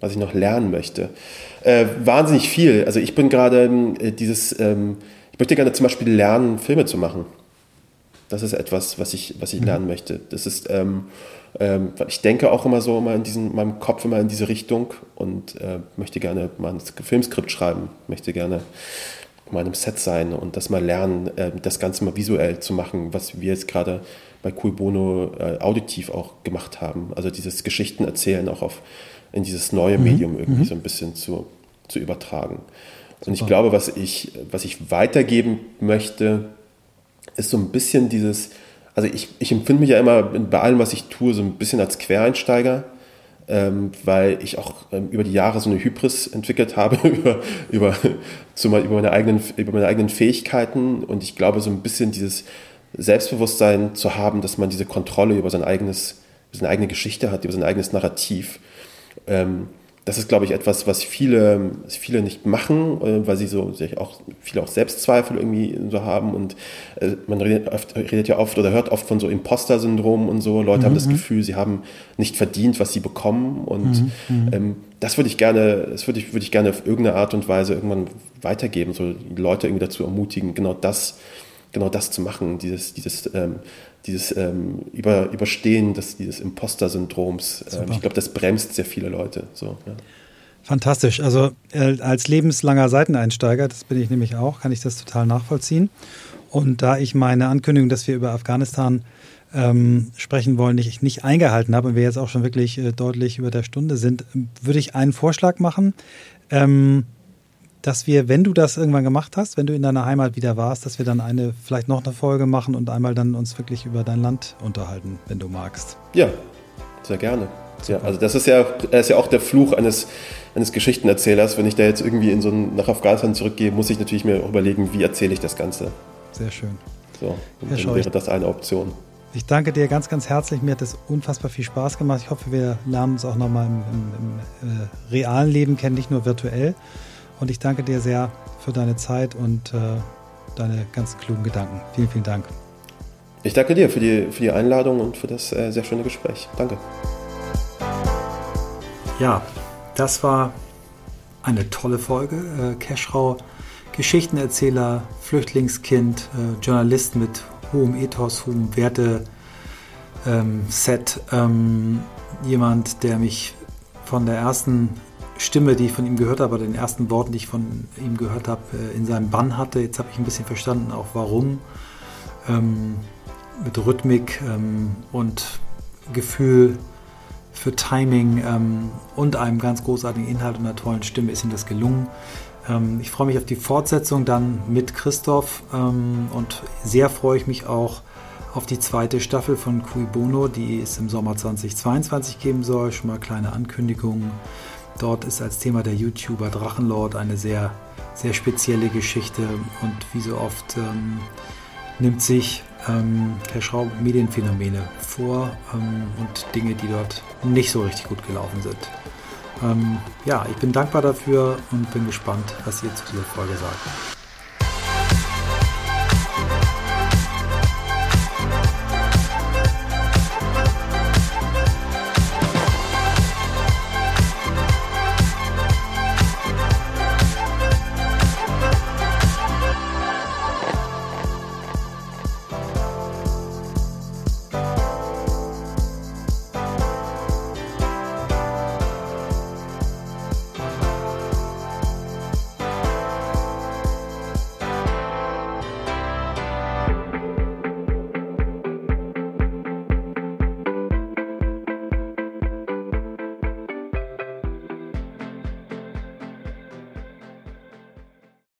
Was ich noch lernen möchte. Äh, wahnsinnig viel. Also ich bin gerade äh, dieses, ähm, ich möchte gerne zum Beispiel lernen, Filme zu machen. Das ist etwas, was ich, was ich mhm. lernen möchte. Das ist, ähm, ähm, ich denke auch immer so immer in diesen, meinem Kopf immer in diese Richtung und äh, möchte gerne mal ein Filmskript schreiben, möchte gerne mal in einem Set sein und das mal lernen, äh, das Ganze mal visuell zu machen, was wir jetzt gerade bei Cool Bono äh, auditiv auch gemacht haben. Also dieses Geschichten erzählen auch auf, in dieses neue mhm. Medium irgendwie mhm. so ein bisschen zu, zu übertragen. Super. Und ich glaube, was ich, was ich weitergeben möchte, ist so ein bisschen dieses also ich, ich empfinde mich ja immer bei allem, was ich tue, so ein bisschen als Quereinsteiger ähm, weil ich auch ähm, über die Jahre so eine Hybris entwickelt habe über, über, zumal über, meine eigenen, über meine eigenen Fähigkeiten und ich glaube, so ein bisschen dieses Selbstbewusstsein zu haben, dass man diese Kontrolle über sein eigenes, seine eigene Geschichte hat, über sein eigenes Narrativ. Ähm, das ist, glaube ich, etwas, was viele, viele nicht machen, äh, weil sie so sich auch viele auch Selbstzweifel irgendwie so haben und äh, man redet, oft, redet ja oft oder hört oft von so Imposter-Syndrom und so. Leute mhm. haben das mhm. Gefühl, sie haben nicht verdient, was sie bekommen und mhm. mhm. ähm, das würde ich gerne, das würde ich, würde ich gerne auf irgendeine Art und Weise irgendwann weitergeben, so Leute irgendwie dazu ermutigen, genau das, genau das zu machen, dieses, dieses ähm, dieses ähm, Über, Überstehen des, dieses Imposter-Syndroms. Ähm, ich glaube, das bremst sehr viele Leute. So, ja. Fantastisch. Also äh, als lebenslanger Seiteneinsteiger, das bin ich nämlich auch, kann ich das total nachvollziehen. Und da ich meine Ankündigung, dass wir über Afghanistan ähm, sprechen wollen, nicht, nicht eingehalten habe und wir jetzt auch schon wirklich äh, deutlich über der Stunde sind, würde ich einen Vorschlag machen. Ähm, dass wir, wenn du das irgendwann gemacht hast, wenn du in deiner Heimat wieder warst, dass wir dann eine, vielleicht noch eine Folge machen und einmal dann uns wirklich über dein Land unterhalten, wenn du magst. Ja, sehr gerne. Ja, also das ist ja, ist ja auch der Fluch eines, eines Geschichtenerzählers. Wenn ich da jetzt irgendwie in so ein, nach Afghanistan zurückgehe, muss ich natürlich mir überlegen, wie erzähle ich das Ganze. Sehr schön. So, und dann wäre das eine Option. Ich danke dir ganz, ganz herzlich. Mir hat es unfassbar viel Spaß gemacht. Ich hoffe, wir lernen uns auch nochmal im, im, im äh, realen Leben kennen, nicht nur virtuell. Und ich danke dir sehr für deine Zeit und äh, deine ganz klugen Gedanken. Vielen, vielen Dank. Ich danke dir für die, für die Einladung und für das äh, sehr schöne Gespräch. Danke. Ja, das war eine tolle Folge. Äh, Keschrau, Geschichtenerzähler, Flüchtlingskind, äh, Journalist mit hohem Ethos, hohem Werteset. Ähm, ähm, jemand, der mich von der ersten Stimme, die ich von ihm gehört habe, den ersten Worten, die ich von ihm gehört habe, äh, in seinem Bann hatte. Jetzt habe ich ein bisschen verstanden, auch warum. Ähm, mit Rhythmik ähm, und Gefühl für Timing ähm, und einem ganz großartigen Inhalt und einer tollen Stimme ist ihm das gelungen. Ähm, ich freue mich auf die Fortsetzung dann mit Christoph ähm, und sehr freue ich mich auch auf die zweite Staffel von Cui Bono, die es im Sommer 2022 geben soll. Schon mal kleine Ankündigungen. Dort ist als Thema der YouTuber Drachenlord eine sehr, sehr spezielle Geschichte und wie so oft ähm, nimmt sich ähm, Herr Schraub Medienphänomene vor ähm, und Dinge, die dort nicht so richtig gut gelaufen sind. Ähm, ja, ich bin dankbar dafür und bin gespannt, was ihr zu dieser Folge sagt.